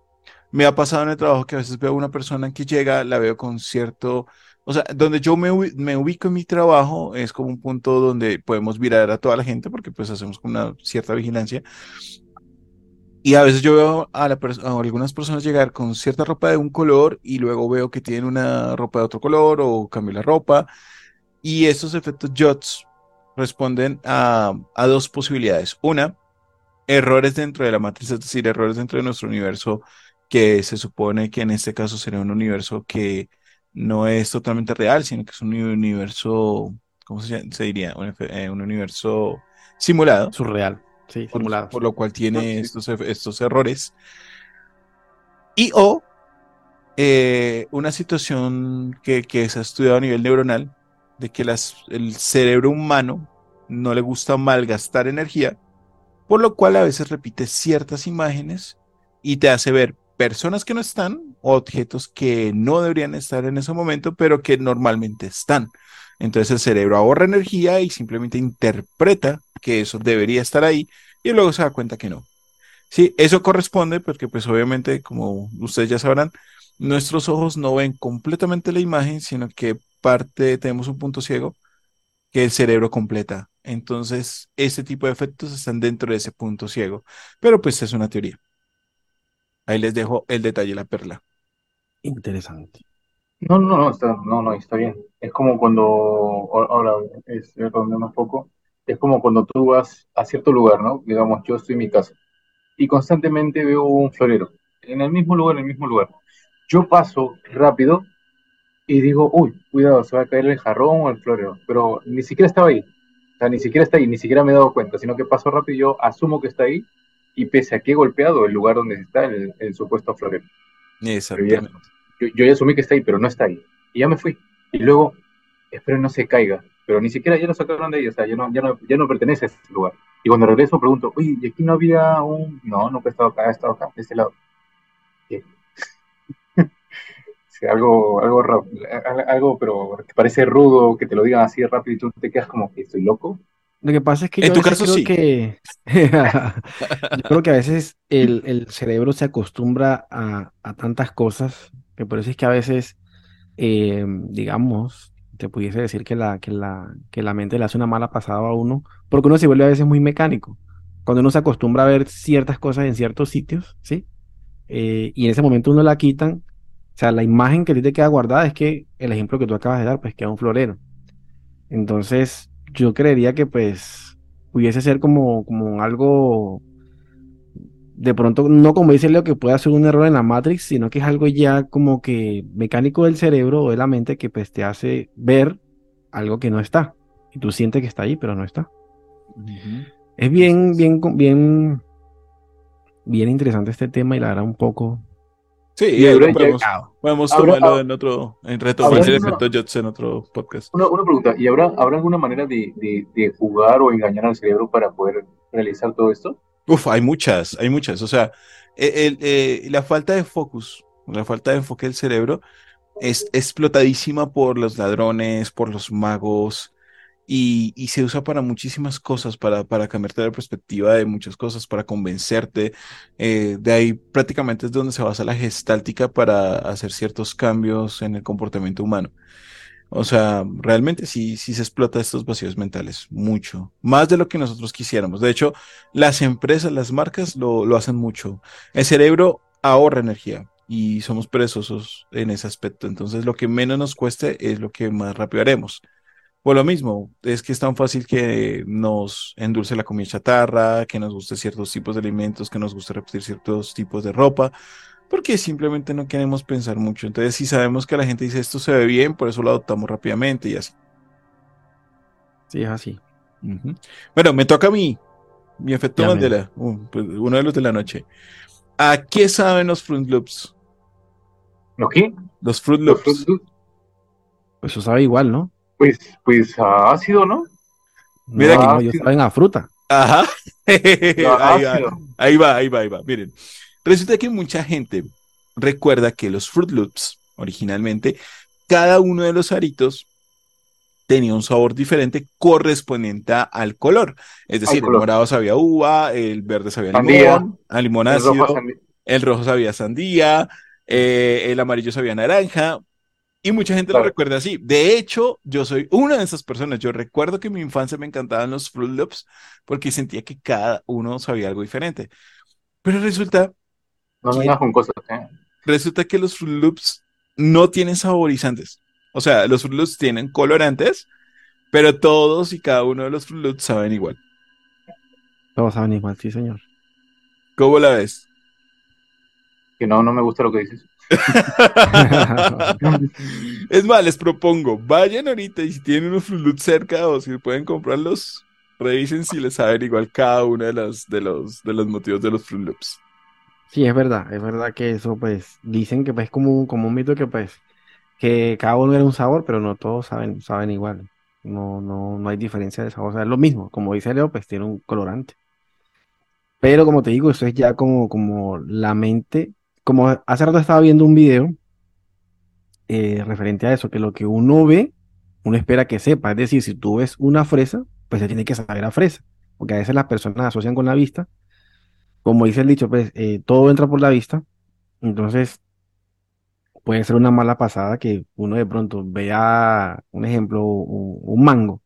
me ha pasado en el trabajo que a veces veo a una persona que llega, la veo con cierto, o sea, donde yo me, me ubico en mi trabajo es como un punto donde podemos mirar a toda la gente porque pues hacemos una cierta vigilancia. Y a veces yo veo a, a algunas personas llegar con cierta ropa de un color y luego veo que tienen una ropa de otro color o cambio la ropa. Y estos efectos JOTS responden a, a dos posibilidades. Una, errores dentro de la matriz, es decir, errores dentro de nuestro universo que se supone que en este caso sería un universo que no es totalmente real, sino que es un universo, ¿cómo se, llama? se diría? Un, eh, un universo simulado, Surreal. Sí, por, simulado. por lo cual tiene Sí. estos, estos errores. Y o eh, una situación que, que se ha estudiado a nivel neuronal, de que el cerebro humano no le gusta malgastar energía, por lo cual a veces repite ciertas imágenes y te hace ver personas que no están objetos que no deberían estar en ese momento, pero que normalmente están. Entonces el cerebro ahorra energía y simplemente interpreta que eso debería estar ahí y luego se da cuenta que no. Sí, eso corresponde porque pues obviamente, como ustedes ya sabrán, nuestros ojos no ven completamente la imagen, sino que parte, tenemos un punto ciego que el cerebro completa. Entonces, este tipo de efectos están dentro de ese punto ciego. Pero pues es una teoría. Ahí les dejo el detalle, la perla. Interesante. No, no, no, está, no, no, está bien. Es como cuando, ahora, es redondeando un poco, es como cuando tú vas a cierto lugar, ¿no? Digamos, yo estoy en mi casa y constantemente veo un florero, en el mismo lugar, en el mismo lugar. Yo paso rápido y digo, uy, cuidado, se va a caer el jarrón o el florero, pero ni siquiera estaba ahí. O sea, ni siquiera está ahí, ni siquiera me he dado cuenta, sino que paso rápido y yo asumo que está ahí y pese a que he golpeado el lugar donde está el, el supuesto florero. Exactamente. yo, yo ya asumí que está ahí, pero no está ahí. Y ya me fui. Y luego, espero no se caiga. Pero ni siquiera ya lo sacaron de ahí, o sea, ya no, ya no, ya no pertenece a ese lugar. Y cuando regreso pregunto, oye, ¿y aquí no había un...? No, nunca he estado acá, he estado acá, de este lado. Algo, algo, ra- al- algo, pero que parece rudo, que te lo digan así rápido y tú te quedas como que estoy loco. Lo que pasa es que En yo a tu veces caso, creo sí. que yo creo que a veces el, el cerebro se acostumbra a, a tantas cosas, que por eso es que a veces, eh, digamos, te pudiese decir que la, que la, que la mente le hace una mala pasada a uno, porque uno se vuelve a veces muy mecánico. Cuando uno se acostumbra a ver ciertas cosas en ciertos sitios, ¿sí? Eh, y en ese momento uno la quitan, o sea, la imagen que a ti te queda guardada es que el ejemplo que tú acabas de dar, pues queda un florero. Entonces, yo creería que pues pudiese ser como, como algo de pronto, no como dice Leo, que puede ser un error en la Matrix, sino que es algo ya como que mecánico del cerebro o de la mente que pues te hace ver algo que no está. Y tú sientes que está ahí, pero no está. Es bien, bien, bien, bien interesante este tema y la verdad un poco. Sí, y ahora podemos, podemos tomarlo en otro, en reto Jots en otro podcast. Una, una, pregunta, ¿y habrá, habrá alguna manera de, de, de jugar o engañar al cerebro para poder realizar todo esto? Uf, hay muchas, hay muchas. O sea, e, eh, la falta de focus, la falta de enfoque del cerebro es explotadísima por los ladrones, por los magos, y, se usa para muchísimas cosas, para, para cambiarte la perspectiva de muchas cosas, para convencerte. Eh, de ahí prácticamente es donde se basa la gestáltica para hacer ciertos cambios en el comportamiento humano. O sea, realmente sí, sí se explota estos vacíos mentales, mucho, más de lo que nosotros quisiéramos. De hecho, las empresas, las marcas lo, lo hacen mucho. El cerebro ahorra energía y somos perezosos en ese aspecto. Entonces, lo que menos nos cueste es lo que más rápido haremos. Por lo mismo, es que es tan fácil que nos endulce la comida chatarra, que nos guste ciertos tipos de alimentos, que nos guste repetir ciertos tipos de ropa porque simplemente no queremos pensar mucho. Entonces, si sabemos que la gente dice esto se ve bien, por eso lo adoptamos rápidamente y así. Sí, es así. Bueno, me toca a mí, mi efecto Mandela, uh, pues, uno de los de la noche. ¿A qué saben los Fruit Loops? ¿Los qué? Los Fruit Loops. Pues eso sabe igual, ¿no? Pues, pues ácido, ¿no? Mira que no, ellos saben a fruta. Ajá. ahí, va, ahí va, ahí va, ahí va. Miren, Resulta que mucha gente recuerda que los Fruit Loops, originalmente, cada uno de los aritos tenía un sabor diferente correspondiente al color. Es decir, el morado sabía uva, el verde sabía limón, a limón ácido, el rojo, sabía sandía, eh, el amarillo sabía naranja. Y mucha gente lo recuerda así. De hecho, yo soy una de esas personas. Yo recuerdo que en mi infancia me encantaban los Fruit Loops porque sentía que cada uno sabía algo diferente. Pero resulta no con cosas, ¿eh? Resulta que los Fruit Loops no tienen saborizantes. O sea, los Fruit Loops tienen colorantes, pero todos y cada uno de los Fruit Loops saben igual. Todos saben igual, sí, señor. ¿Cómo la ves? Que no, no me gusta lo que dices. Es más, les propongo, vayan ahorita y si tienen unos Fruit cerca o si pueden comprarlos, revisen si les saben igual cada uno de los, de los, de los motivos de los Fruit Loops. Sí, es verdad, es verdad que eso, pues, dicen que pues, es como, un- como un mito que, pues, que cada uno era un sabor, pero no todos saben, saben igual. No, no, no hay diferencia de sabor. O sea, es lo mismo. Como dice Leo, pues tiene un colorante. Pero como te digo, eso es ya como, como la mente. Como hace rato estaba viendo un video eh, referente a eso, que lo que uno ve, uno espera que sepa. Es decir, si tú ves una fresa, pues se tiene que saber a fresa. Porque a veces las personas asocian con la vista como dice el dicho, pues eh, todo entra por la vista, entonces puede ser una mala pasada que uno de pronto vea, un ejemplo, un, mango,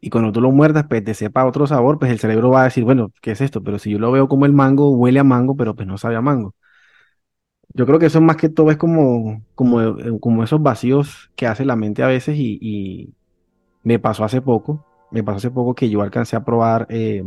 y cuando tú lo muerdas, pues te sepa otro sabor, pues el cerebro va a decir, bueno, ¿qué es esto? Pero si yo lo veo como el mango, huele a mango, pero pues no sabe a mango. Yo creo que eso más que todo es como, como, eh, como esos vacíos que hace la mente a veces y, y me pasó hace poco, me pasó hace poco que yo alcancé a probar eh,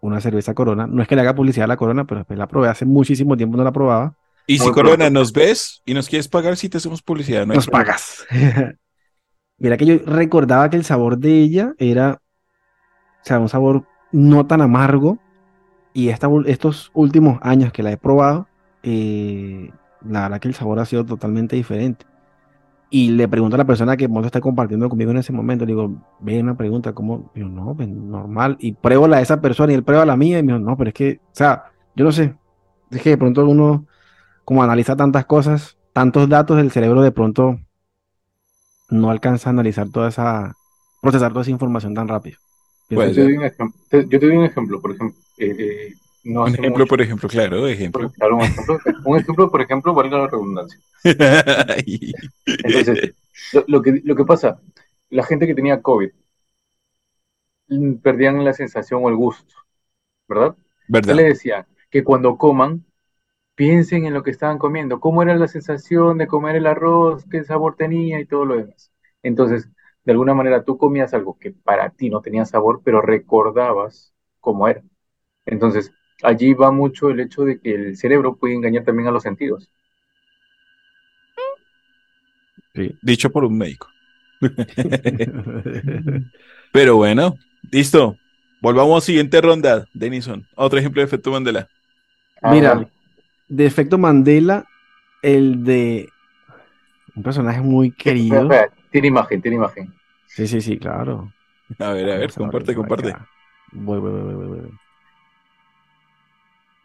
una cerveza Corona. No es que le haga publicidad a la Corona, pero después la probé hace muchísimo tiempo, no la probaba. Y si Corona nos ves y nos quieres pagar, si te hacemos publicidad, no nos pagas. Mira que yo recordaba que el sabor de ella era, o sea, un sabor no tan amargo. Y esta, estos últimos años que la he probado, eh, la verdad que el sabor ha sido totalmente diferente. Y le pregunto a la persona que está compartiendo conmigo en ese momento, le digo, ve una pregunta, ¿cómo? yo, no, pues, normal. Y pruebo la de esa persona y él prueba la mía y me dijo, no, pero es que, o sea, yo no sé, es que de pronto uno, como analiza tantas cosas, tantos datos del cerebro, de pronto no alcanza a analizar toda esa, procesar toda esa información tan rápido. Pues, yo, te doy un ejemplo, yo te doy un ejemplo, por ejemplo, eh, eh un ejemplo, por ejemplo, claro, ejemplo. un, ejemplo un ejemplo, por ejemplo, valga la redundancia. Entonces, Lo, que, lo que pasa, la gente que tenía COVID mm, perdían la sensación o el gusto, ¿verdad? ¿Verdad? Yo le decía que cuando coman, piensen en lo que estaban comiendo, cómo era la sensación de comer el arroz, qué sabor tenía y todo lo demás. Entonces, de alguna manera tú comías algo que para ti no tenía sabor, pero recordabas cómo era. Entonces, allí va mucho el hecho de que el cerebro puede engañar también a los sentidos. dicho por un médico. Pero bueno, listo. Volvamos a siguiente ronda, Denison. Otro ejemplo de efecto Mandela. Ah, Mira, de efecto Mandela, el de un personaje muy querido. Tiene imagen, tiene imagen. Sí, sí, sí, claro. A ver, a ver, comparte, comparte. Voy, voy, voy, voy, voy.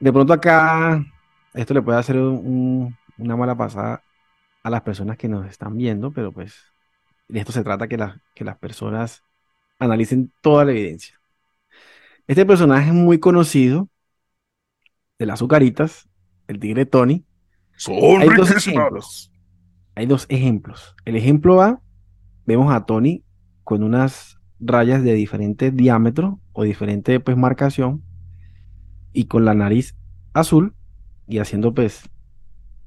De pronto acá, esto le puede hacer una mala pasada a las personas que nos están viendo, pero pues de esto se trata que, que las personas analicen toda la evidencia. Este personaje es muy conocido de las azucaritas, el tigre Tony. Son Hay dos ejemplos. Hay dos ejemplos. El ejemplo A, vemos a Tony con unas rayas de diferente diámetro o diferente pues marcación y con la nariz azul y haciendo pues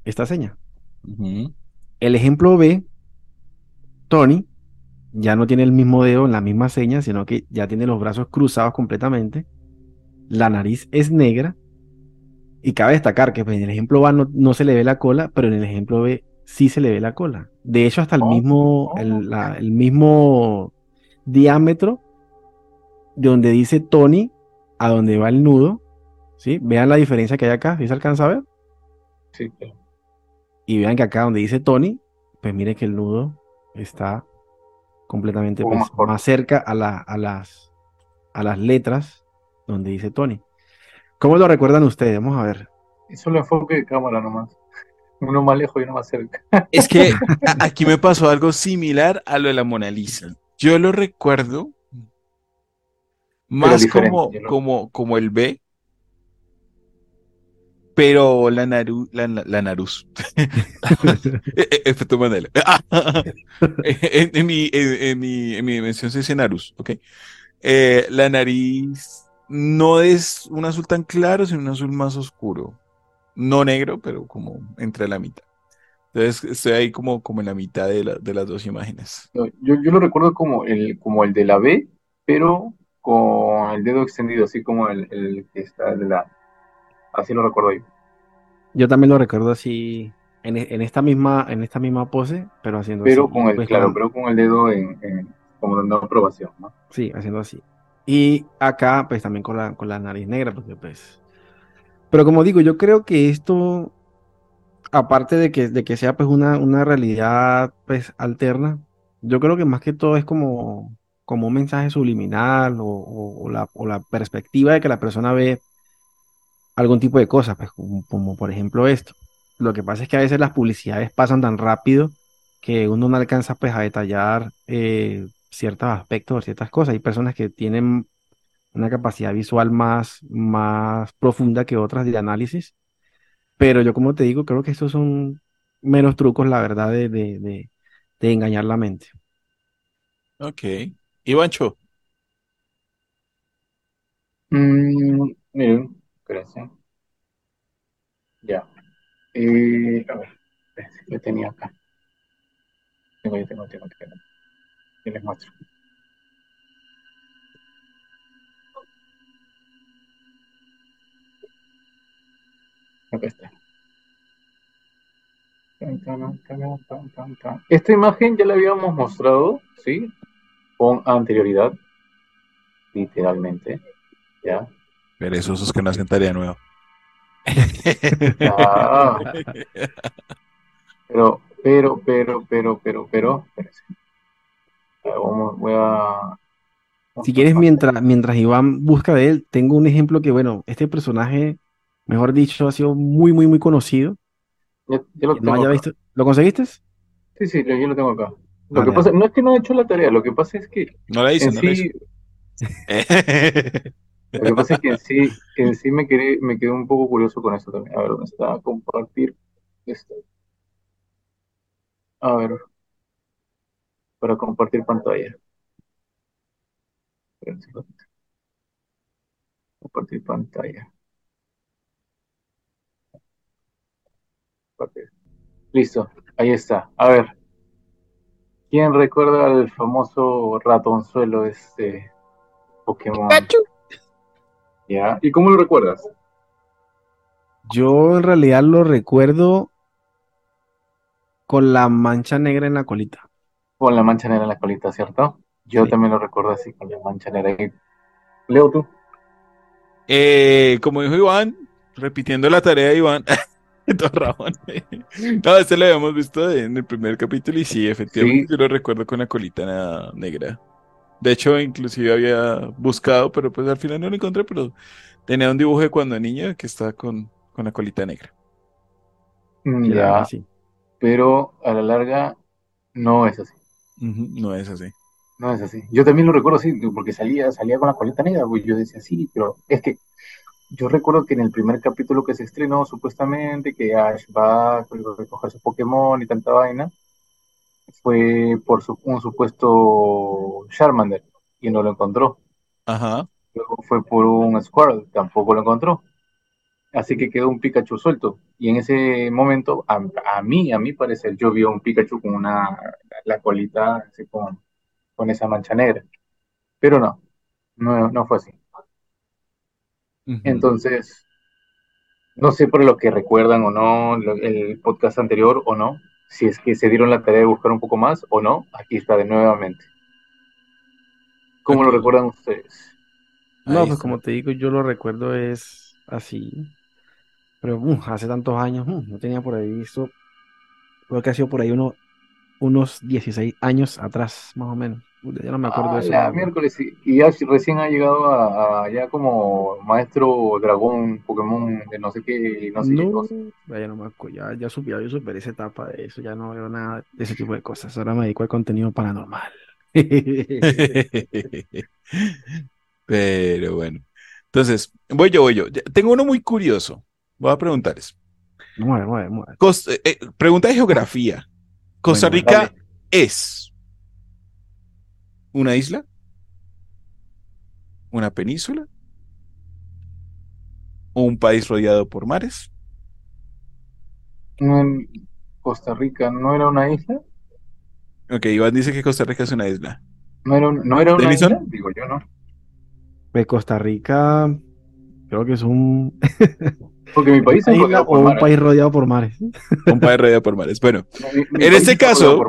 esta seña. El ejemplo B, Tony ya no tiene el mismo dedo en la misma seña, sino que ya tiene los brazos cruzados completamente. La nariz es negra. Y cabe destacar que pues, en el ejemplo A no, se le ve la cola, pero en el ejemplo B sí se le ve la cola. De hecho, hasta el, oh, mismo, oh. el, mismo diámetro de donde dice Tony a donde va el nudo. ¿Sí? Vean la diferencia que hay acá. ¿Sí se alcanza a ver? Sí. Y vean que acá donde dice Tony, pues mire que el nudo está completamente pues, más, cerca a, a, las, a las letras donde dice Tony. ¿Cómo lo recuerdan ustedes? Vamos a ver. Es un enfoque de cámara nomás. Uno más lejos y uno más cerca. Es que aquí me pasó algo similar a lo de la Mona Lisa. Yo lo recuerdo más como, como, como el B, pero la Naru, la, la Narus. E, e, efecto Mandela. en, mi, en, mi, en mi dimensión se dice Narus, ok. Eh, la nariz no es un azul tan claro, sino un azul más oscuro. No negro, pero como entre la mitad. Entonces estoy ahí como, como en la mitad de, la, de las dos imágenes. Yo, yo lo recuerdo como el, como el de la B, pero con el dedo extendido, así como el, el que está de la Así lo recuerdo yo. Yo también lo recuerdo así, en, esta misma, en esta misma pose, pero haciendo pero Con el, pues, claro, pero con el dedo en, como dando aprobación, ¿no? Sí, haciendo así. Y acá, pues también con la, con la nariz negra, porque pues... Pero como digo, yo creo que esto, aparte de que, de que sea pues una, una realidad pues alterna, yo creo que más que todo es como, como un mensaje subliminal o, la, o la perspectiva de que la persona ve algún tipo de cosas, pues, como, por ejemplo esto. Lo que pasa es que a veces las publicidades pasan tan rápido que uno no alcanza pues a detallar eh, ciertos aspectos o ciertas cosas. Hay personas que tienen una capacidad visual más, más profunda que otras de análisis, pero yo como te digo, creo que estos son menos trucos, la verdad, de, de, de, engañar la mente. Ok. Ivancho. Mm, Gracias. Ya. Eh, a ver, ¿qué tenía acá? Tengo, yo tengo, tengo, tengo. Y les muestro. Acá está. Esta imagen ya la habíamos mostrado, ¿sí? Con anterioridad, literalmente, ¿ya? Perezosos que no hacen tarea nueva. Ah. Pero, pero, pero, pero, pero, pero. Vamos, voy a. Si quieres, mientras, mientras Iván busca de él, tengo un ejemplo que, bueno, este personaje, mejor dicho, ha sido muy, muy, muy conocido. lo, lo, conseguiste? Sí, sí, yo, lo tengo acá. Lo que pasa, no es que no he hecho la tarea, lo que pasa es que. No la hice, no sí, Lo que pasa es que en sí, en sí me, quedé, me quedé un poco curioso con eso también. A ver, ¿dónde está? Compartir esto. A ver. para compartir pantalla. Compartir pantalla. Listo, ahí está. A ver, ¿quién recuerda el famoso ratonzuelo este Pokémon? ¿Ya? ¿Y cómo lo recuerdas? Yo en realidad lo recuerdo con la mancha negra en la colita. Con la mancha negra en la colita, ¿cierto? Yo también lo recuerdo así, con la mancha negra. Leo, tú. Eh, como dijo Iván, repitiendo la tarea de Iván. no, este lo habíamos visto en el primer capítulo y sí, efectivamente yo lo recuerdo con la colita negra. De hecho, inclusive había buscado, pero pues al final no lo encontré, pero tenía un dibujo de cuando niña que estaba con, con la colita negra. Mm, ya, sí. pero a la larga no es así. no es así. No es así. Yo también lo recuerdo así, porque salía, salía con la colita negra, pues yo decía sí, pero es que yo recuerdo que en el primer capítulo que se estrenó, supuestamente, que Ash va a recoger su Pokémon y tanta vaina, fue por un supuesto Charmander y no lo encontró. Ajá. Luego fue por un Squirrel, tampoco lo encontró. Así que quedó un Pikachu suelto. Y en ese momento, a, mí, a mi parecer, yo vi un Pikachu con una, la colita así con, con esa mancha negra. Pero no, no, no fue así. Entonces, no sé por lo que recuerdan o no el podcast anterior o no, si es que se dieron la tarea de buscar un poco más o no, aquí está de nuevamente. ¿Cómo lo recuerdan ustedes? No, pues como te digo, yo lo recuerdo es así. Pero uh, hace tantos años, uh, no tenía por ahí eso. Creo que ha sido por ahí uno, unos 16 años atrás, más o menos. Ya no me acuerdo de eso. Ah, miércoles, y ya recién ha llegado a, ya como maestro dragón, Pokémon de no sé qué, no sé no, Ya no me acuerdo, ya, ya, subí, yo superé esa etapa de eso, ya no veo nada de ese tipo de cosas. Ahora me dedico al contenido paranormal. Pero bueno. Entonces, voy yo, voy yo. Tengo uno muy curioso. Voy a preguntarles. Mueve, mueve, mueve. Eh, eh, pregunta de geografía. Costa Rica es una isla, una península o un país rodeado por mares. Costa Rica no era una isla. Ok, Iván dice que Costa Rica es una isla. No era, no era una isla, digo yo, ¿no? De Costa Rica, creo que es un. Porque mi país es o un país rodeado por mares. un país rodeado por mares. Bueno, en este caso,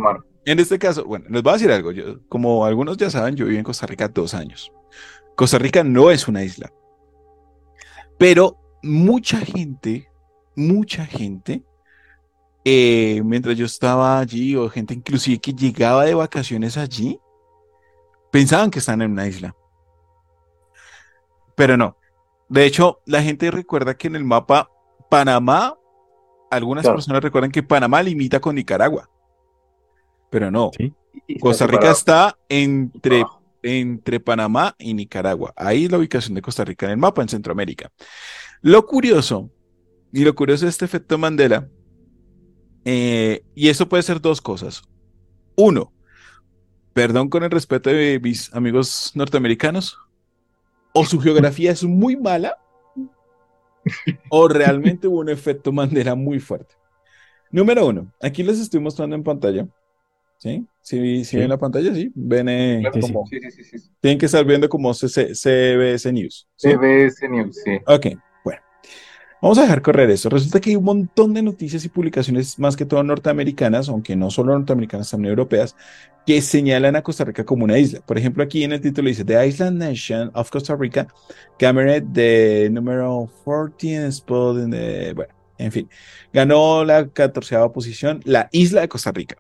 en este caso, bueno, les voy a decir algo. Yo, como algunos ya saben, yo viví en Costa Rica dos años. Costa Rica no es una isla. Pero mucha gente, mucha gente, eh, mientras yo estaba allí, o gente inclusive que llegaba de vacaciones allí, pensaban que estaban en una isla. Pero no. De hecho, la gente recuerda que en el mapa Panamá, algunas personas recuerdan que Panamá limita con Nicaragua pero no. Costa Rica está entre, entre Panamá y Nicaragua. Ahí es la ubicación de Costa Rica en el mapa, en Centroamérica. Lo curioso, y lo curioso de este efecto Mandela, eh, y eso puede ser dos cosas. Uno, perdón con el respeto de mis amigos norteamericanos, o su geografía es muy mala, o realmente hubo un efecto Mandela muy fuerte. Número uno, aquí les estoy mostrando en pantalla ¿Sí? ¿Sí, sí, ven la pantalla? Sí. Ven, eh, sí, sí, sí, Tienen que estar viendo como CBS News. CBS News, sí. Ok, bueno. Vamos a dejar correr eso. Resulta que hay un montón de noticias y publicaciones, más que todo norteamericanas, aunque no solo norteamericanas, también europeas, que señalan a Costa Rica como una isla. Por ejemplo, aquí en el título dice The Island Nation of Costa Rica, Cameron de número 14 spot in the, bueno, en fin, ganó la catorceava posición, la isla de Costa Rica.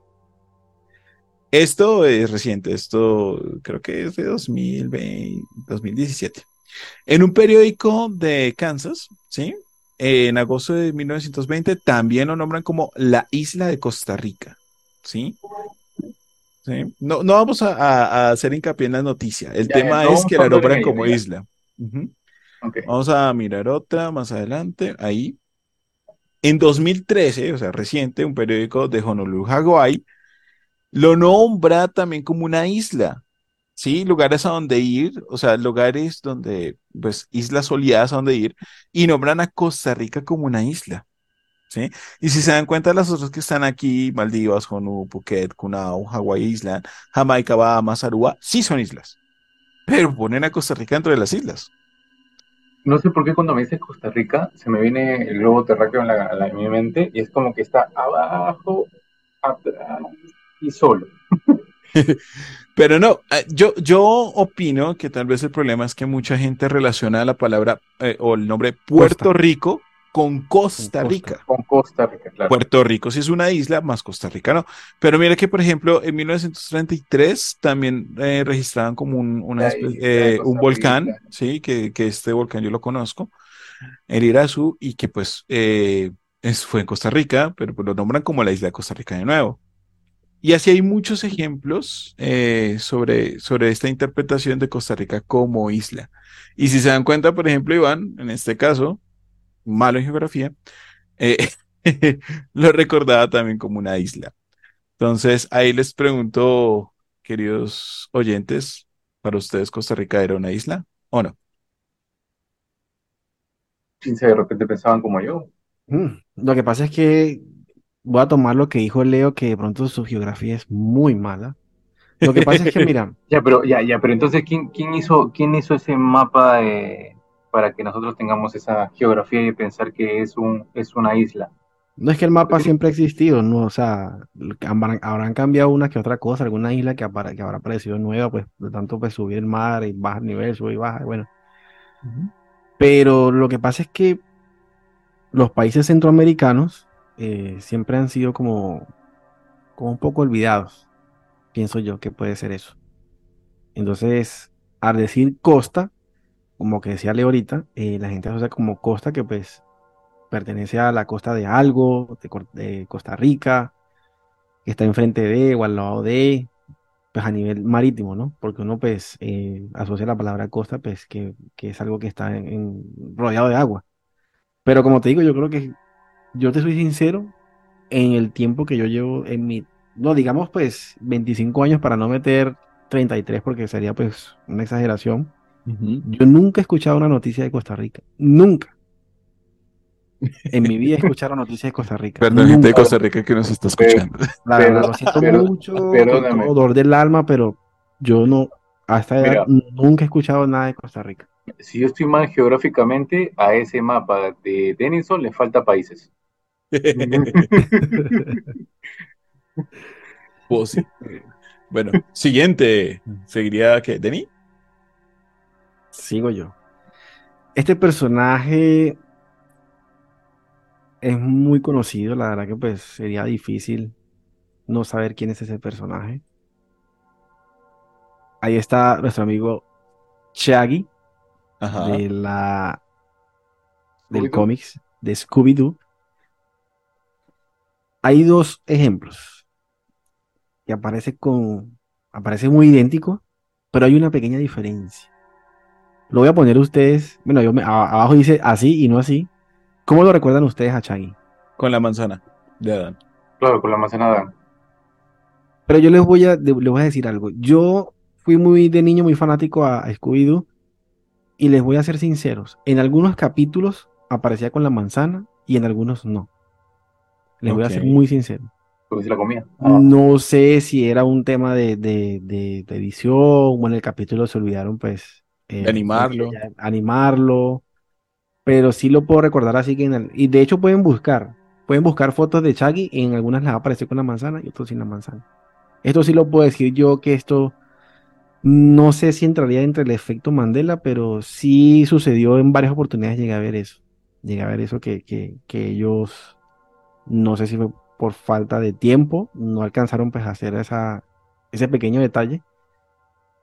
Esto es reciente, esto creo que es de 2020, 2017. En un periódico de Kansas, ¿sí? En agosto de 1920 también lo nombran como la isla de Costa Rica, ¿sí? ¿Sí? No, no vamos a, hacer hincapié en la noticia. El tema es que la nombran como isla. Vamos a mirar otra más adelante. Ahí. En 2013, o sea, reciente, un periódico de Honolulu, Hawaii, lo nombra también como una isla. ¿sí? Lugares a donde ir, o sea, lugares donde, pues, islas soleadas a donde ir, y nombran a Costa Rica como una isla, ¿sí? Y si se dan cuenta, las otras que están aquí, Maldivas, Honolulu, Phuket, Cunao, Hawaii Island, Jamaica, Bahamas, Aruba, sí son islas, pero ponen a Costa Rica dentro de las islas. No sé por qué cuando me dices Costa Rica, se me viene el globo terráqueo en, la, mi mente, y es como que está abajo, y solo. Pero no, eh, yo, yo opino que tal vez el problema es que mucha gente relaciona la palabra eh, o el nombre Puerto Rico con Costa Rica. Con Costa Rica, claro. Puerto Rico sí es una isla, más Costa Rica no. Pero mira que, por ejemplo, en 1933 también eh, registraban como un, una un volcán, sí, que, que, este volcán yo lo conozco, el Irazú, y que pues es, fue en Costa Rica, pero pues lo nombran como la isla de Costa Rica de nuevo. Y así hay muchos ejemplos eh, sobre, sobre esta interpretación de Costa Rica como isla. Y si se dan cuenta, por ejemplo, Iván, en este caso, malo en geografía, eh, lo recordaba también como una isla. Entonces, ahí les pregunto, queridos oyentes, ¿para ustedes Costa Rica era una isla o no? de repente pensaban como yo. Mm, lo que pasa es que voy a tomar lo que dijo Leo, que de pronto su geografía es muy mala. Lo que pasa es que, mira. ya, pero, ya, ya, pero entonces, ¿quién, quién, hizo, quién hizo ese mapa para que nosotros tengamos esa geografía y pensar que es, un, es una isla? No es que el mapa siempre ha existido, no, o sea, habrán, cambiado una que otra cosa, alguna isla que, que habrá aparecido nueva, pues de tanto pues subir el mar y bajar el nivel, subir y baja, bueno. Pero lo que pasa es que los países centroamericanos eh, siempre han sido como, como un poco olvidados. Pienso yo que puede ser eso. Entonces, al decir costa, como que decía Leo ahorita, eh, la gente asocia como costa que pues pertenece a la costa de algo, de, Costa Rica, que está enfrente de o al lado de, pues a nivel marítimo, ¿no? Porque uno pues eh, asocia la palabra costa pues que, es algo que está rodeado de agua. Pero como te digo, yo creo que yo te soy sincero, en el tiempo que yo llevo en mi, no digamos pues 25 años para no meter 33 porque sería pues una exageración. Yo nunca he escuchado una noticia de Costa Rica, nunca. En mi vida he escuchado noticias de Costa Rica. Perdón, gente de Costa Rica que nos está escuchando. La verdad, lo siento mucho, dolor del alma, pero yo no, hasta edad, nunca he escuchado nada de Costa Rica. Si yo estoy mal geográficamente, a ese mapa de Denison le falta países. Pues bueno, siguiente. Seguiría que Denis. Sigo yo. Este personaje es muy conocido, la verdad que pues sería difícil no saber quién es ese personaje. Ahí está nuestro amigo Shaggy de la del cómics de Scooby-Doo hay dos ejemplos que aparece con, aparece muy idéntico, pero hay una pequeña diferencia. Lo voy a poner ustedes, bueno, yo abajo dice así y no así. ¿Cómo lo recuerdan ustedes a Chaggy? Con la manzana de Adán. Claro, con la manzana de Adán. Pero yo les voy a, les voy a decir algo. Yo fui muy de niño muy fanático a, a Scooby-Doo y les voy a ser sinceros. En algunos capítulos aparecía con la manzana y en algunos no. Les voy a ser muy sincero. Porque la comía. Ah. No sé si era un tema de, edición o en el capítulo se olvidaron, pues. Eh, animarlo. Animarlo. Pero sí lo puedo recordar así que en el. Y de hecho pueden buscar. Pueden buscar fotos de Chaggy y en algunas les aparece con la manzana y otros sin la manzana. Esto sí lo puedo decir yo que esto. No sé si entraría entre el efecto Mandela, pero sí sucedió en varias oportunidades. Llegué a ver eso. Llegué a ver eso que, que, que ellos no sé si fue por falta de tiempo, no alcanzaron pues a hacer esa, ese pequeño detalle.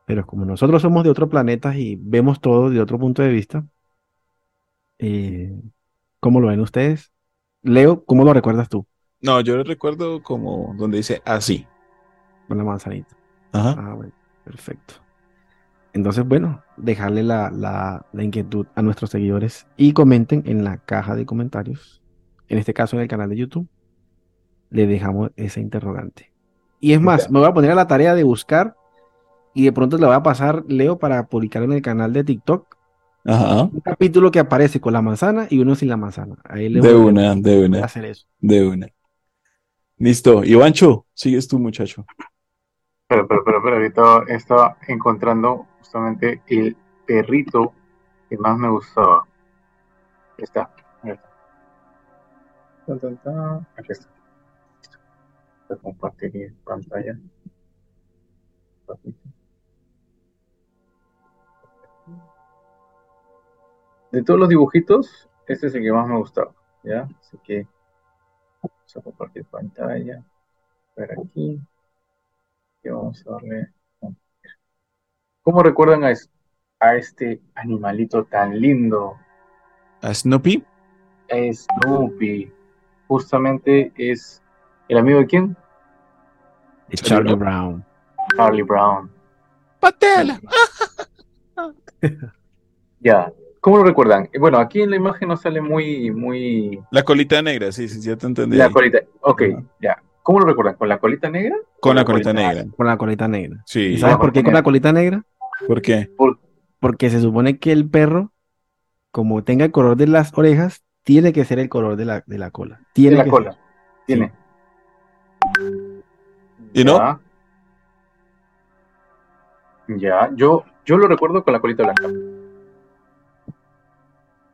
Pero como nosotros somos de otro planeta y vemos todo de otro punto de vista, eh, ¿cómo lo ven ustedes? Leo, ¿cómo lo recuerdas tú? No, yo lo recuerdo como donde dice así. Con la manzanita. Ajá. Ah, bueno, perfecto. Entonces, bueno, dejarle la, la inquietud a nuestros seguidores y comenten en la caja de comentarios en este caso en el canal de YouTube, le dejamos esa interrogante. Y es más, me voy a poner a la tarea de buscar y de pronto le voy a pasar Leo para publicar en el canal de TikTok Ajá. un capítulo que aparece con la manzana y uno sin la manzana. Ahí le De voy a- una, de a una, hacer eso. de una. Listo. Ivancho, sigues tú, muchacho. Pero, pero, pero, pero ahorita estaba encontrando justamente el perrito que más me gustaba. Está. Aquí está. Tan, tan, tan. Aquí está. Voy a compartir pantalla. De todos los dibujitos, este es el que más me gustaba. ¿Ya? Así que vamos a compartir pantalla. Ver aquí. Y vamos a darle. ¿Cómo recuerdan a, es- a este animalito tan lindo? ¿A Snoopy? Snoopy. Justamente es el amigo de quién? De Charlie Brown. Charlie Brown. Patela. Ya. ¿Cómo lo recuerdan? Eh, Bueno, aquí en la imagen no sale muy, muy La colita negra, sí, sí, ya te entendí. la colita. Ok, ya. ¿Cómo lo recuerdan? ¿Con la colita negra? Con la colita negra. Con la colita negra. Sí. ¿Y sabes por qué con la colita negra? ¿Por qué? Porque se supone que el perro, como tenga el color de las orejas, tiene que ser el color de la, de la cola. Tiene De la que cola. ser. Tiene. ¿Y no? Ya. Ya. Yo, yo lo recuerdo con la colita blanca.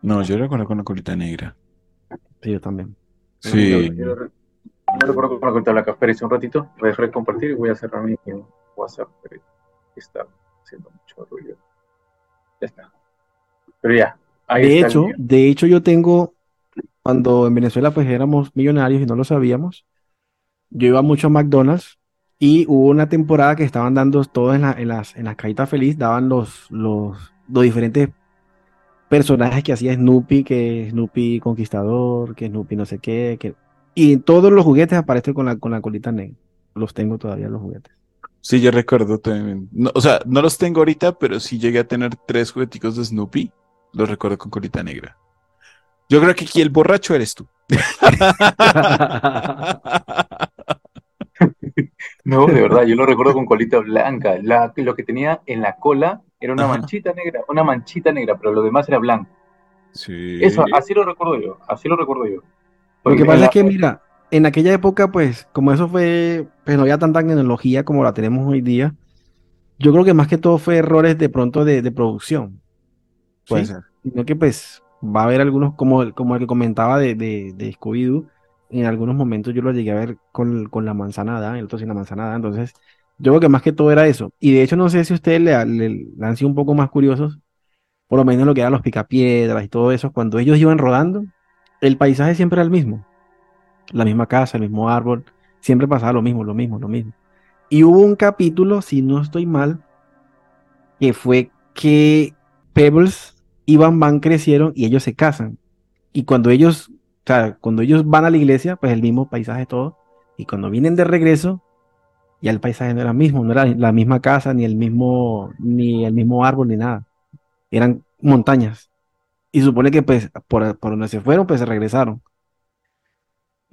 No, yo recuerdo con la colita negra. Sí, yo también. Sí. Yo, yo lo yo lo recuerdo con la colita blanca. Espérense un ratito. Voy a dejar de compartir y voy a cerrar mi WhatsApp. pero Está haciendo mucho ruido. Ya está. Pero ya. Ahí De está hecho, de hecho, yo tengo, cuando en Venezuela pues éramos millonarios y no lo sabíamos, yo iba mucho a McDonald's y hubo una temporada que estaban dando todos en, la- en las, en las cajitas feliz, daban los, los, los diferentes personajes que hacía Snoopy, que Snoopy Conquistador, que Snoopy no sé qué, que... y todos los juguetes aparece con la, con la colita negra. Los tengo todavía los juguetes. Sí, yo recuerdo también. No, o sea, no los tengo ahorita, pero sí llegué a tener tres jugueticos de Snoopy. Los recuerdo con colita negra. Yo creo que aquí el borracho eres tú. No, de verdad, yo lo recuerdo con colita blanca. La, lo que tenía en la cola era una Ajá. manchita negra, una manchita negra, pero lo demás era blanco. Sí. Eso, así lo recuerdo yo, así lo recuerdo yo. Lo Porque que en pasa la- es que, mira, en aquella época, pues, como eso fue, pues no había tanta tecnología como la tenemos hoy día, yo creo que más que todo fue errores de pronto de, de producción. Puede ¿sí? ser. Sino que, pues, va a haber algunos, como, como el que comentaba de, de, de Scooby-Doo, en algunos momentos yo lo llegué a ver con, con la manzana Adán, el otro sin la manzana Adán, entonces, yo creo que más que todo era eso. Y de hecho, no sé si ustedes le, le- le han sido un poco más curiosos, por lo menos lo que eran los picapiedras y todo eso, cuando ellos iban rodando, el paisaje siempre era el mismo la misma casa, el mismo árbol, siempre pasaba lo mismo, lo mismo, lo mismo. Y hubo un capítulo, si no estoy mal, que fue que Pebbles y Van Van crecieron y ellos se casan. Y cuando ellos, o sea, cuando ellos van a la iglesia, pues el mismo paisaje todo. Y cuando vienen de regreso, ya el paisaje no era el mismo, no era la misma casa, ni el mismo, ni el mismo árbol, ni nada. Eran montañas. Y supone que pues por, por donde se fueron, pues se regresaron.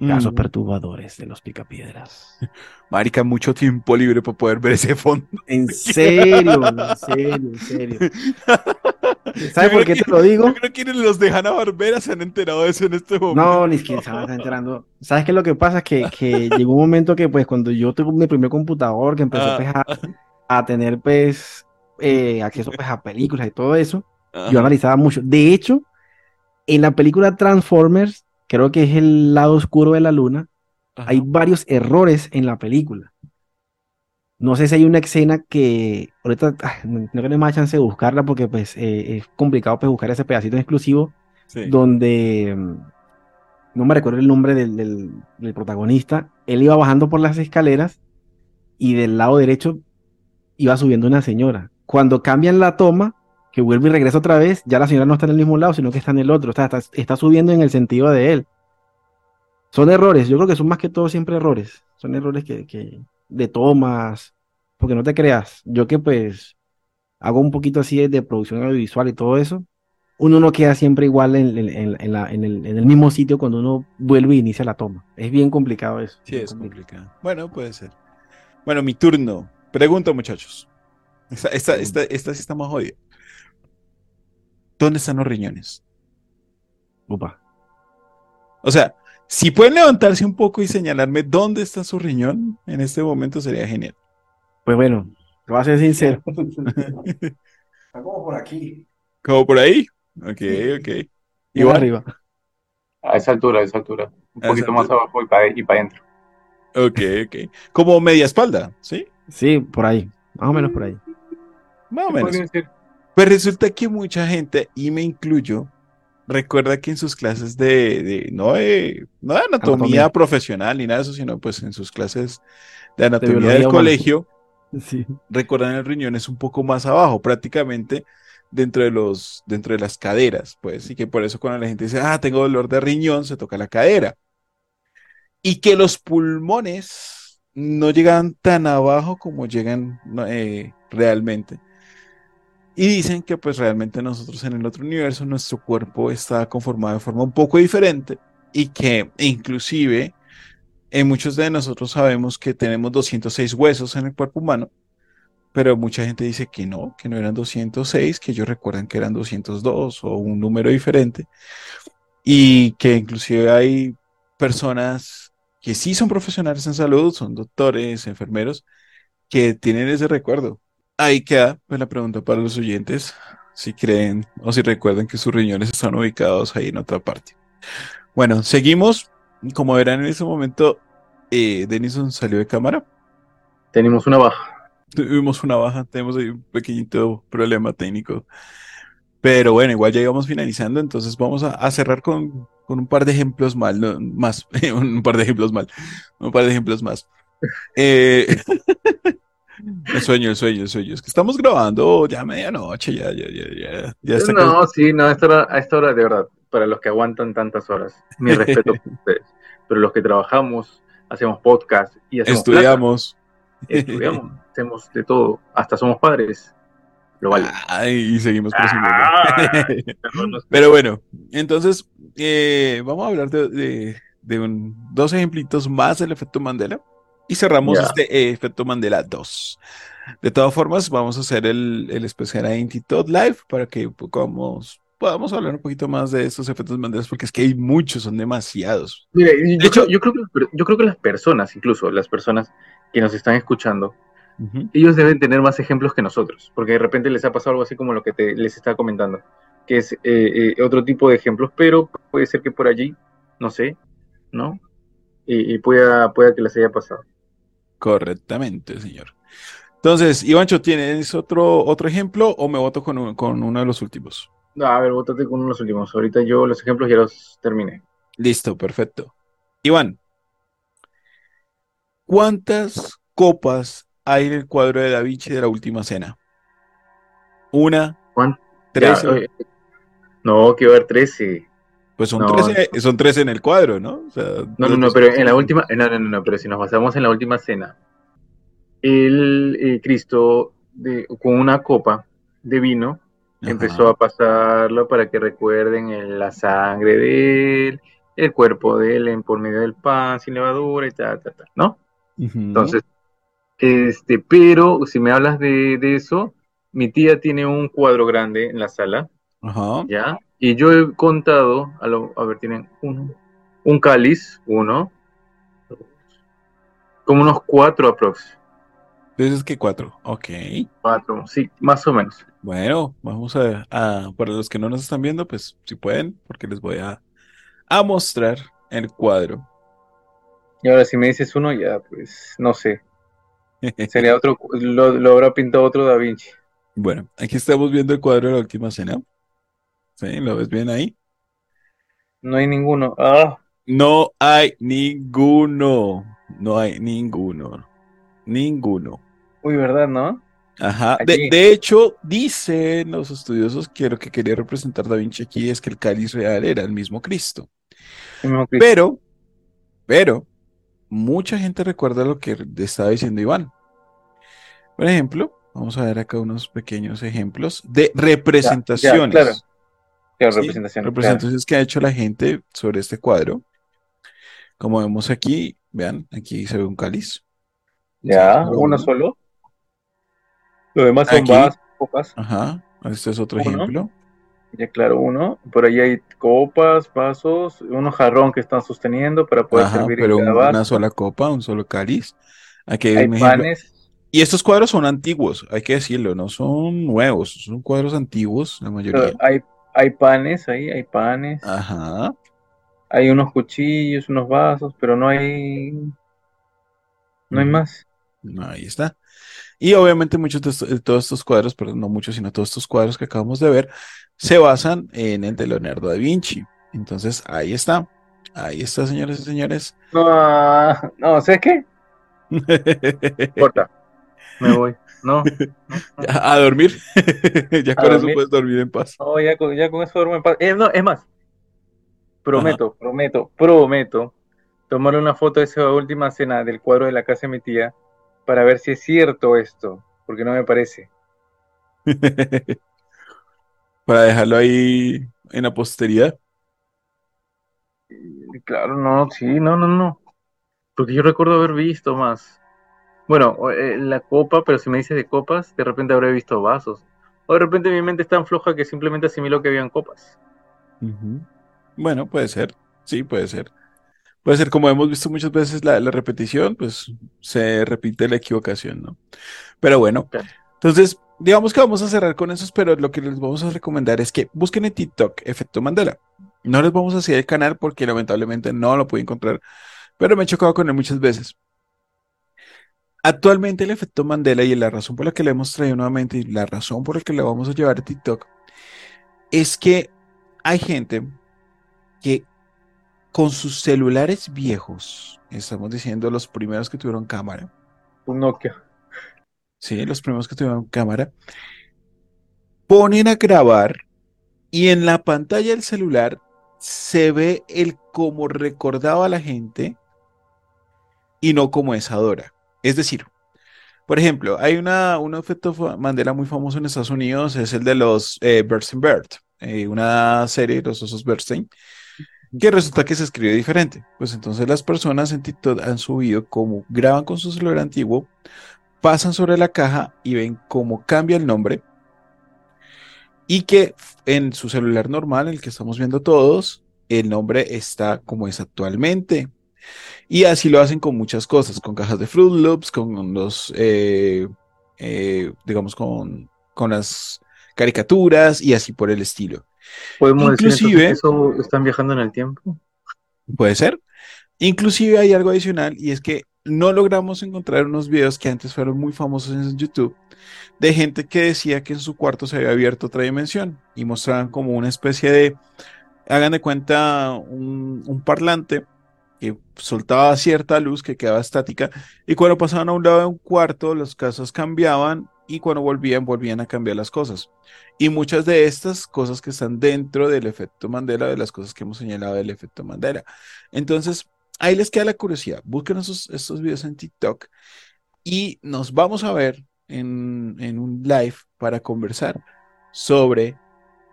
Casos Mm. perturbadores de los picapiedras. Marica, mucho tiempo libre para poder ver ese fondo. En serio, en serio, en serio. Yo ¿Sabes creo por qué que- te lo digo? Yo creo que los de Hanna Barbera se han enterado de eso en este momento. No, ni siquiera se estar enterando. ¿Sabes qué es lo que pasa? Que, que llegó un momento que, pues, cuando yo tuve mi primer computador, que empecé Ah. pues, a, a tener, pues, eh, acceso pues, a películas y todo eso, yo analizaba mucho. De hecho, en la película Transformers, creo que es el lado oscuro de la luna, Ajá. hay varios errores en la película. No sé si hay una escena que ahorita ah, no tengo más chance de buscarla porque pues eh, es complicado pues, buscar ese pedacito en exclusivo Sí. donde mm, no me recuerdo el nombre del, del- del protagonista. Él iba bajando por las escaleras y del lado derecho iba subiendo una señora. Cuando cambian la toma, que vuelve y regresa otra vez, ya la señora no está en el mismo lado, sino que está en el otro. Sea, está, está subiendo en el sentido de él. Son errores, yo creo que son más que todo siempre errores. Son errores que, que- de tomas, porque no te creas, yo que pues hago un poquito así de, producción audiovisual y todo eso, uno no queda siempre igual en, en- en- en la- en el, en el mismo sitio cuando uno vuelve e inicia la toma. Es bien complicado eso. Sí, es complicado. complicado. Bueno, puede ser. Bueno, mi turno. Pregunta, muchachos. Esta, esta, esta, esta sí está más jodida. ¿Dónde están los riñones? Upa. O sea, si pueden levantarse un poco y señalarme dónde está su riñón en este momento sería genial. Pues bueno, te voy a ser sincero. Está como por aquí. ¿Como por ahí? Ok, ok. Y va arriba. A esa altura, a esa altura. Un A poquito más abajo y para y pa adentro. Ok, ok. Como media espalda, ¿sí? Sí, por ahí. Más o menos por ahí. Más o ¿Qué menos. Pues resulta que mucha gente, y me incluyo, recuerda que en sus clases de, de- no de, no de anatomía Anatomía. profesional ni nada de eso, sino pues en sus clases de anatomía del humana. colegio, Sí. recuerdan el riñón es un poco más abajo, prácticamente dentro de los, dentro de las caderas, pues, y que por eso cuando la gente dice, ah, tengo dolor de riñón, se toca la cadera. Y que los pulmones no llegan tan abajo como llegan eh, realmente. Y dicen que pues realmente nosotros en el otro universo, nuestro cuerpo está conformado de forma un poco diferente y que inclusive en muchos de nosotros sabemos que tenemos 206 huesos en el cuerpo humano, pero mucha gente dice que no, que no eran 206, que ellos recuerdan que eran 202 o un número diferente y que inclusive hay personas que sí son profesionales en salud, son doctores, enfermeros, que tienen ese recuerdo. Ahí queda pues, la pregunta para los oyentes, si creen o si recuerdan que sus riñones están ubicados ahí en otra parte. Bueno, seguimos. Como verán en ese momento, eh, Denison salió de cámara. Tenemos una baja. Tuvimos una baja, tenemos ahí un pequeñito problema técnico. Pero bueno, igual ya íbamos finalizando, entonces vamos a, a cerrar con, con un par de ejemplos mal, no, más, un par de ejemplos mal, un par de ejemplos más. Eh, el sueño, el sueño, el sueño. Es que estamos grabando ya medianoche, ya, ya, ya, ya, ya está casi- No, sí, no, a esta, hora, a esta hora, de verdad, para los que aguantan tantas horas, mi respeto por ustedes. Pero los que trabajamos, hacemos podcast y hacemos plata, estudiamos. estudiamos, hacemos de todo, hasta somos padres. Lo vale. Ay, y seguimos Ah. presumiendo. Sé. Pero bueno, entonces eh, vamos a hablar de, de- de un- dos ejemplitos más del efecto Mandela y cerramos Ya. este eh, efecto Mandela 2. De todas formas, vamos a hacer el, el especial Identity Todd Live para que podamos, podamos hablar un poquito más de estos efectos Mandela porque es que hay muchos, son demasiados. Mira, y yo, hecho- creo, yo, creo que, yo creo que las personas, incluso las personas que nos están escuchando, Ujú. ellos deben tener más ejemplos que nosotros, porque de repente les ha pasado algo así como lo que te, les estaba comentando, que es eh, eh, otro tipo de ejemplos, pero puede ser que por allí, no sé, ¿no? Y, y pueda, pueda que les haya pasado. Correctamente, señor. Entonces, Ivancho, ¿tienes otro, otro ejemplo o me voto con, un- con uno de los últimos? No, a ver, bótate con uno de los últimos. Ahorita yo los ejemplos ya los terminé. Listo, perfecto. Iván, ¿cuántas copas hay en el cuadro de Da Vinci de la última cena? Una, ¿Cuánto? tres, Ya, no, que va a haber 13. Pues son no. tres, son tres en el cuadro, ¿no? O sea, No, no, no, pero en la última, no, no, no, no, pero si nos basamos en la última cena, el eh, Cristo de, con una copa de vino Ajá. empezó a pasarlo para que recuerden el- la sangre de él, el cuerpo de él en por medio del pan sin levadura y tal, tal, tal, ¿no? Entonces, este, pero si me hablas de, de eso, mi tía tiene un cuadro grande en la sala, Ajá. ¿ya? Y yo he contado, a, lo- a ver, tienen uno, un cáliz, uno, como unos cuatro aprox, Entonces, ¿qué cuatro? Ok. cuatro, sí, más o menos. Bueno, vamos a, a- para los que no nos están viendo, pues si pueden, porque les voy a, a mostrar el cuadro. Y ahora si me dices uno, ya, pues, no sé, sería otro, lo, lo habrá pintado otro Da Vinci. Bueno, aquí estamos viendo el cuadro de la última cena. ¿Sí? ¿Lo ves bien ahí? No hay ninguno. Ah, No hay ninguno. No hay ninguno. Ninguno. uy, ¿verdad, no? Ajá. De, de hecho, dicen los estudiosos que lo que quería representar Da Vinci aquí es que el cáliz real era el mismo Cristo. El mismo Cristo. Pero, pero, mucha gente recuerda lo que estaba diciendo Iván. Por ejemplo, vamos a ver acá unos pequeños ejemplos de representaciones. claro. Claro, Sí, claro. representaciones que ha hecho la gente sobre este cuadro. Como vemos aquí, vean, aquí se ve un cáliz. Ya, uno uno. solo. Lo demás son vasos, copas. Ajá, este es otro Uno. ejemplo. Ya claro, uno. Por ahí hay copas, vasos, unos jarrón que están sosteniendo para poder Ajá, servir pero en cada una sola copa, un solo cáliz. Aquí hay panes. Y estos cuadros son antiguos, hay que decirlo, no son nuevos, son cuadros antiguos, la mayoría. Hay, hay panes ahí, hay panes. Ajá. Hay unos cuchillos, unos vasos, pero no hay. No hay Ujú. más. Ahí está. Y obviamente muchos de, estos- de todos estos cuadros, perdón, no muchos, sino todos estos cuadros que acabamos de ver, se basan en el de Leonardo da Vinci. Entonces, ahí está. Ahí está, señores y señores. No, no, ¿sabes qué? Corta. Me voy. No, A dormir. Ya A con eso puedes dormir en paz. no, ya con, ya con eso duermo en paz. Eh, no, es más. Prometo, prometo, prometo tomar una foto de esa última cena del cuadro de la casa de mi tía para ver si es cierto esto, porque no me parece. Para dejarlo ahí en la posteridad. Y Claro, no, sí, no, no, no. Porque yo recuerdo haber visto más. Bueno, eh, la copa, pero si me dices de copas, de repente habré visto vasos. O de repente mi mente es tan floja que simplemente asimiló que habían copas. Bueno, puede ser. Sí, puede ser. Puede ser, como hemos visto muchas veces la, la repetición, pues se repite la equivocación, ¿no? Pero bueno, entonces, digamos que vamos a cerrar con eso, pero lo que les vamos a recomendar es que busquen en TikTok Efecto Mandela. No les vamos a hacer el canal porque lamentablemente no lo pude encontrar, pero me he chocado con él muchas veces. Actualmente el efecto Mandela y la razón por la que le hemos traído nuevamente y la razón por la que le vamos a llevar a TikTok es que hay gente que con sus celulares viejos, estamos diciendo los primeros que tuvieron cámara, Un Nokia. sí, los primeros que tuvieron cámara, ponen a grabar y en la pantalla del celular se ve el como recordaba la gente y no como es ahora. Es decir, por ejemplo, hay una, un efecto Mandela muy famoso en Estados Unidos, es el de los eh, Bernstein Bears, eh, una serie de los osos Bernstein, que resulta que se escribe diferente. Pues entonces las personas en TikTok han subido como graban con su celular antiguo, pasan sobre la caja y ven cómo cambia el nombre y que en su celular normal, el que estamos viendo todos, el nombre está como es actualmente. Y así lo hacen con muchas cosas, con cajas de Fruit Loops, con los, eh, eh, digamos, con, con las caricaturas y así por el estilo. ¿Podemos decir Inclusive- que eso están viajando en el tiempo? Puede ser. Inclusive hay algo adicional y es que no logramos encontrar unos videos que antes fueron muy famosos en YouTube de gente que decía que en su cuarto se había abierto otra dimensión y mostraban como una especie de, hagan de cuenta, un, un parlante que soltaba cierta luz que quedaba estática y cuando pasaban a un lado de un cuarto las cosas cambiaban y cuando volvían volvían a cambiar las cosas. Y muchas de estas cosas que están dentro del efecto Mandela, de las cosas que hemos señalado del efecto Mandela. Entonces, ahí les queda la curiosidad. Busquen esos, estos videos en TikTok y nos vamos a ver en, en un live para conversar sobre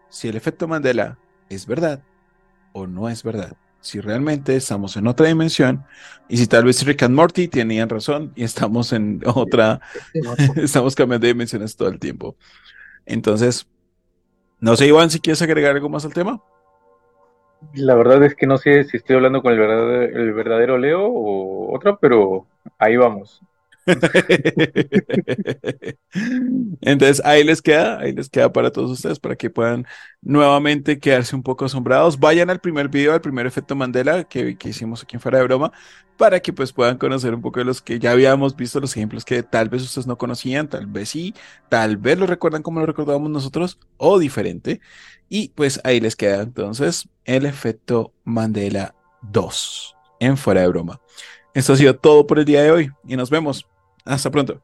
si el efecto Mandela es verdad o no es verdad. Si realmente estamos en otra dimensión y si tal vez Rick and Morty tenían razón y estamos en otra, estamos cambiando de dimensiones todo el tiempo. Entonces, no sé, Iván, si quieres agregar algo más al tema. La verdad es que no sé si estoy hablando con el verdadero, el verdadero Leo o otro, pero ahí vamos. Entonces ahí les queda, ahí les queda para todos ustedes para que puedan nuevamente quedarse un poco asombrados. Vayan al primer video, al primer efecto Mandela que, que hicimos aquí en Fuera de Broma, para que pues puedan conocer un poco de los que ya habíamos visto, los ejemplos que tal vez ustedes no conocían, tal vez sí, tal vez lo recuerdan como lo recordábamos nosotros o diferente. Y pues ahí les queda entonces el efecto Mandela 2 en Fuera de Broma. Esto ha sido todo por el día de hoy y nos vemos. Hasta pronto.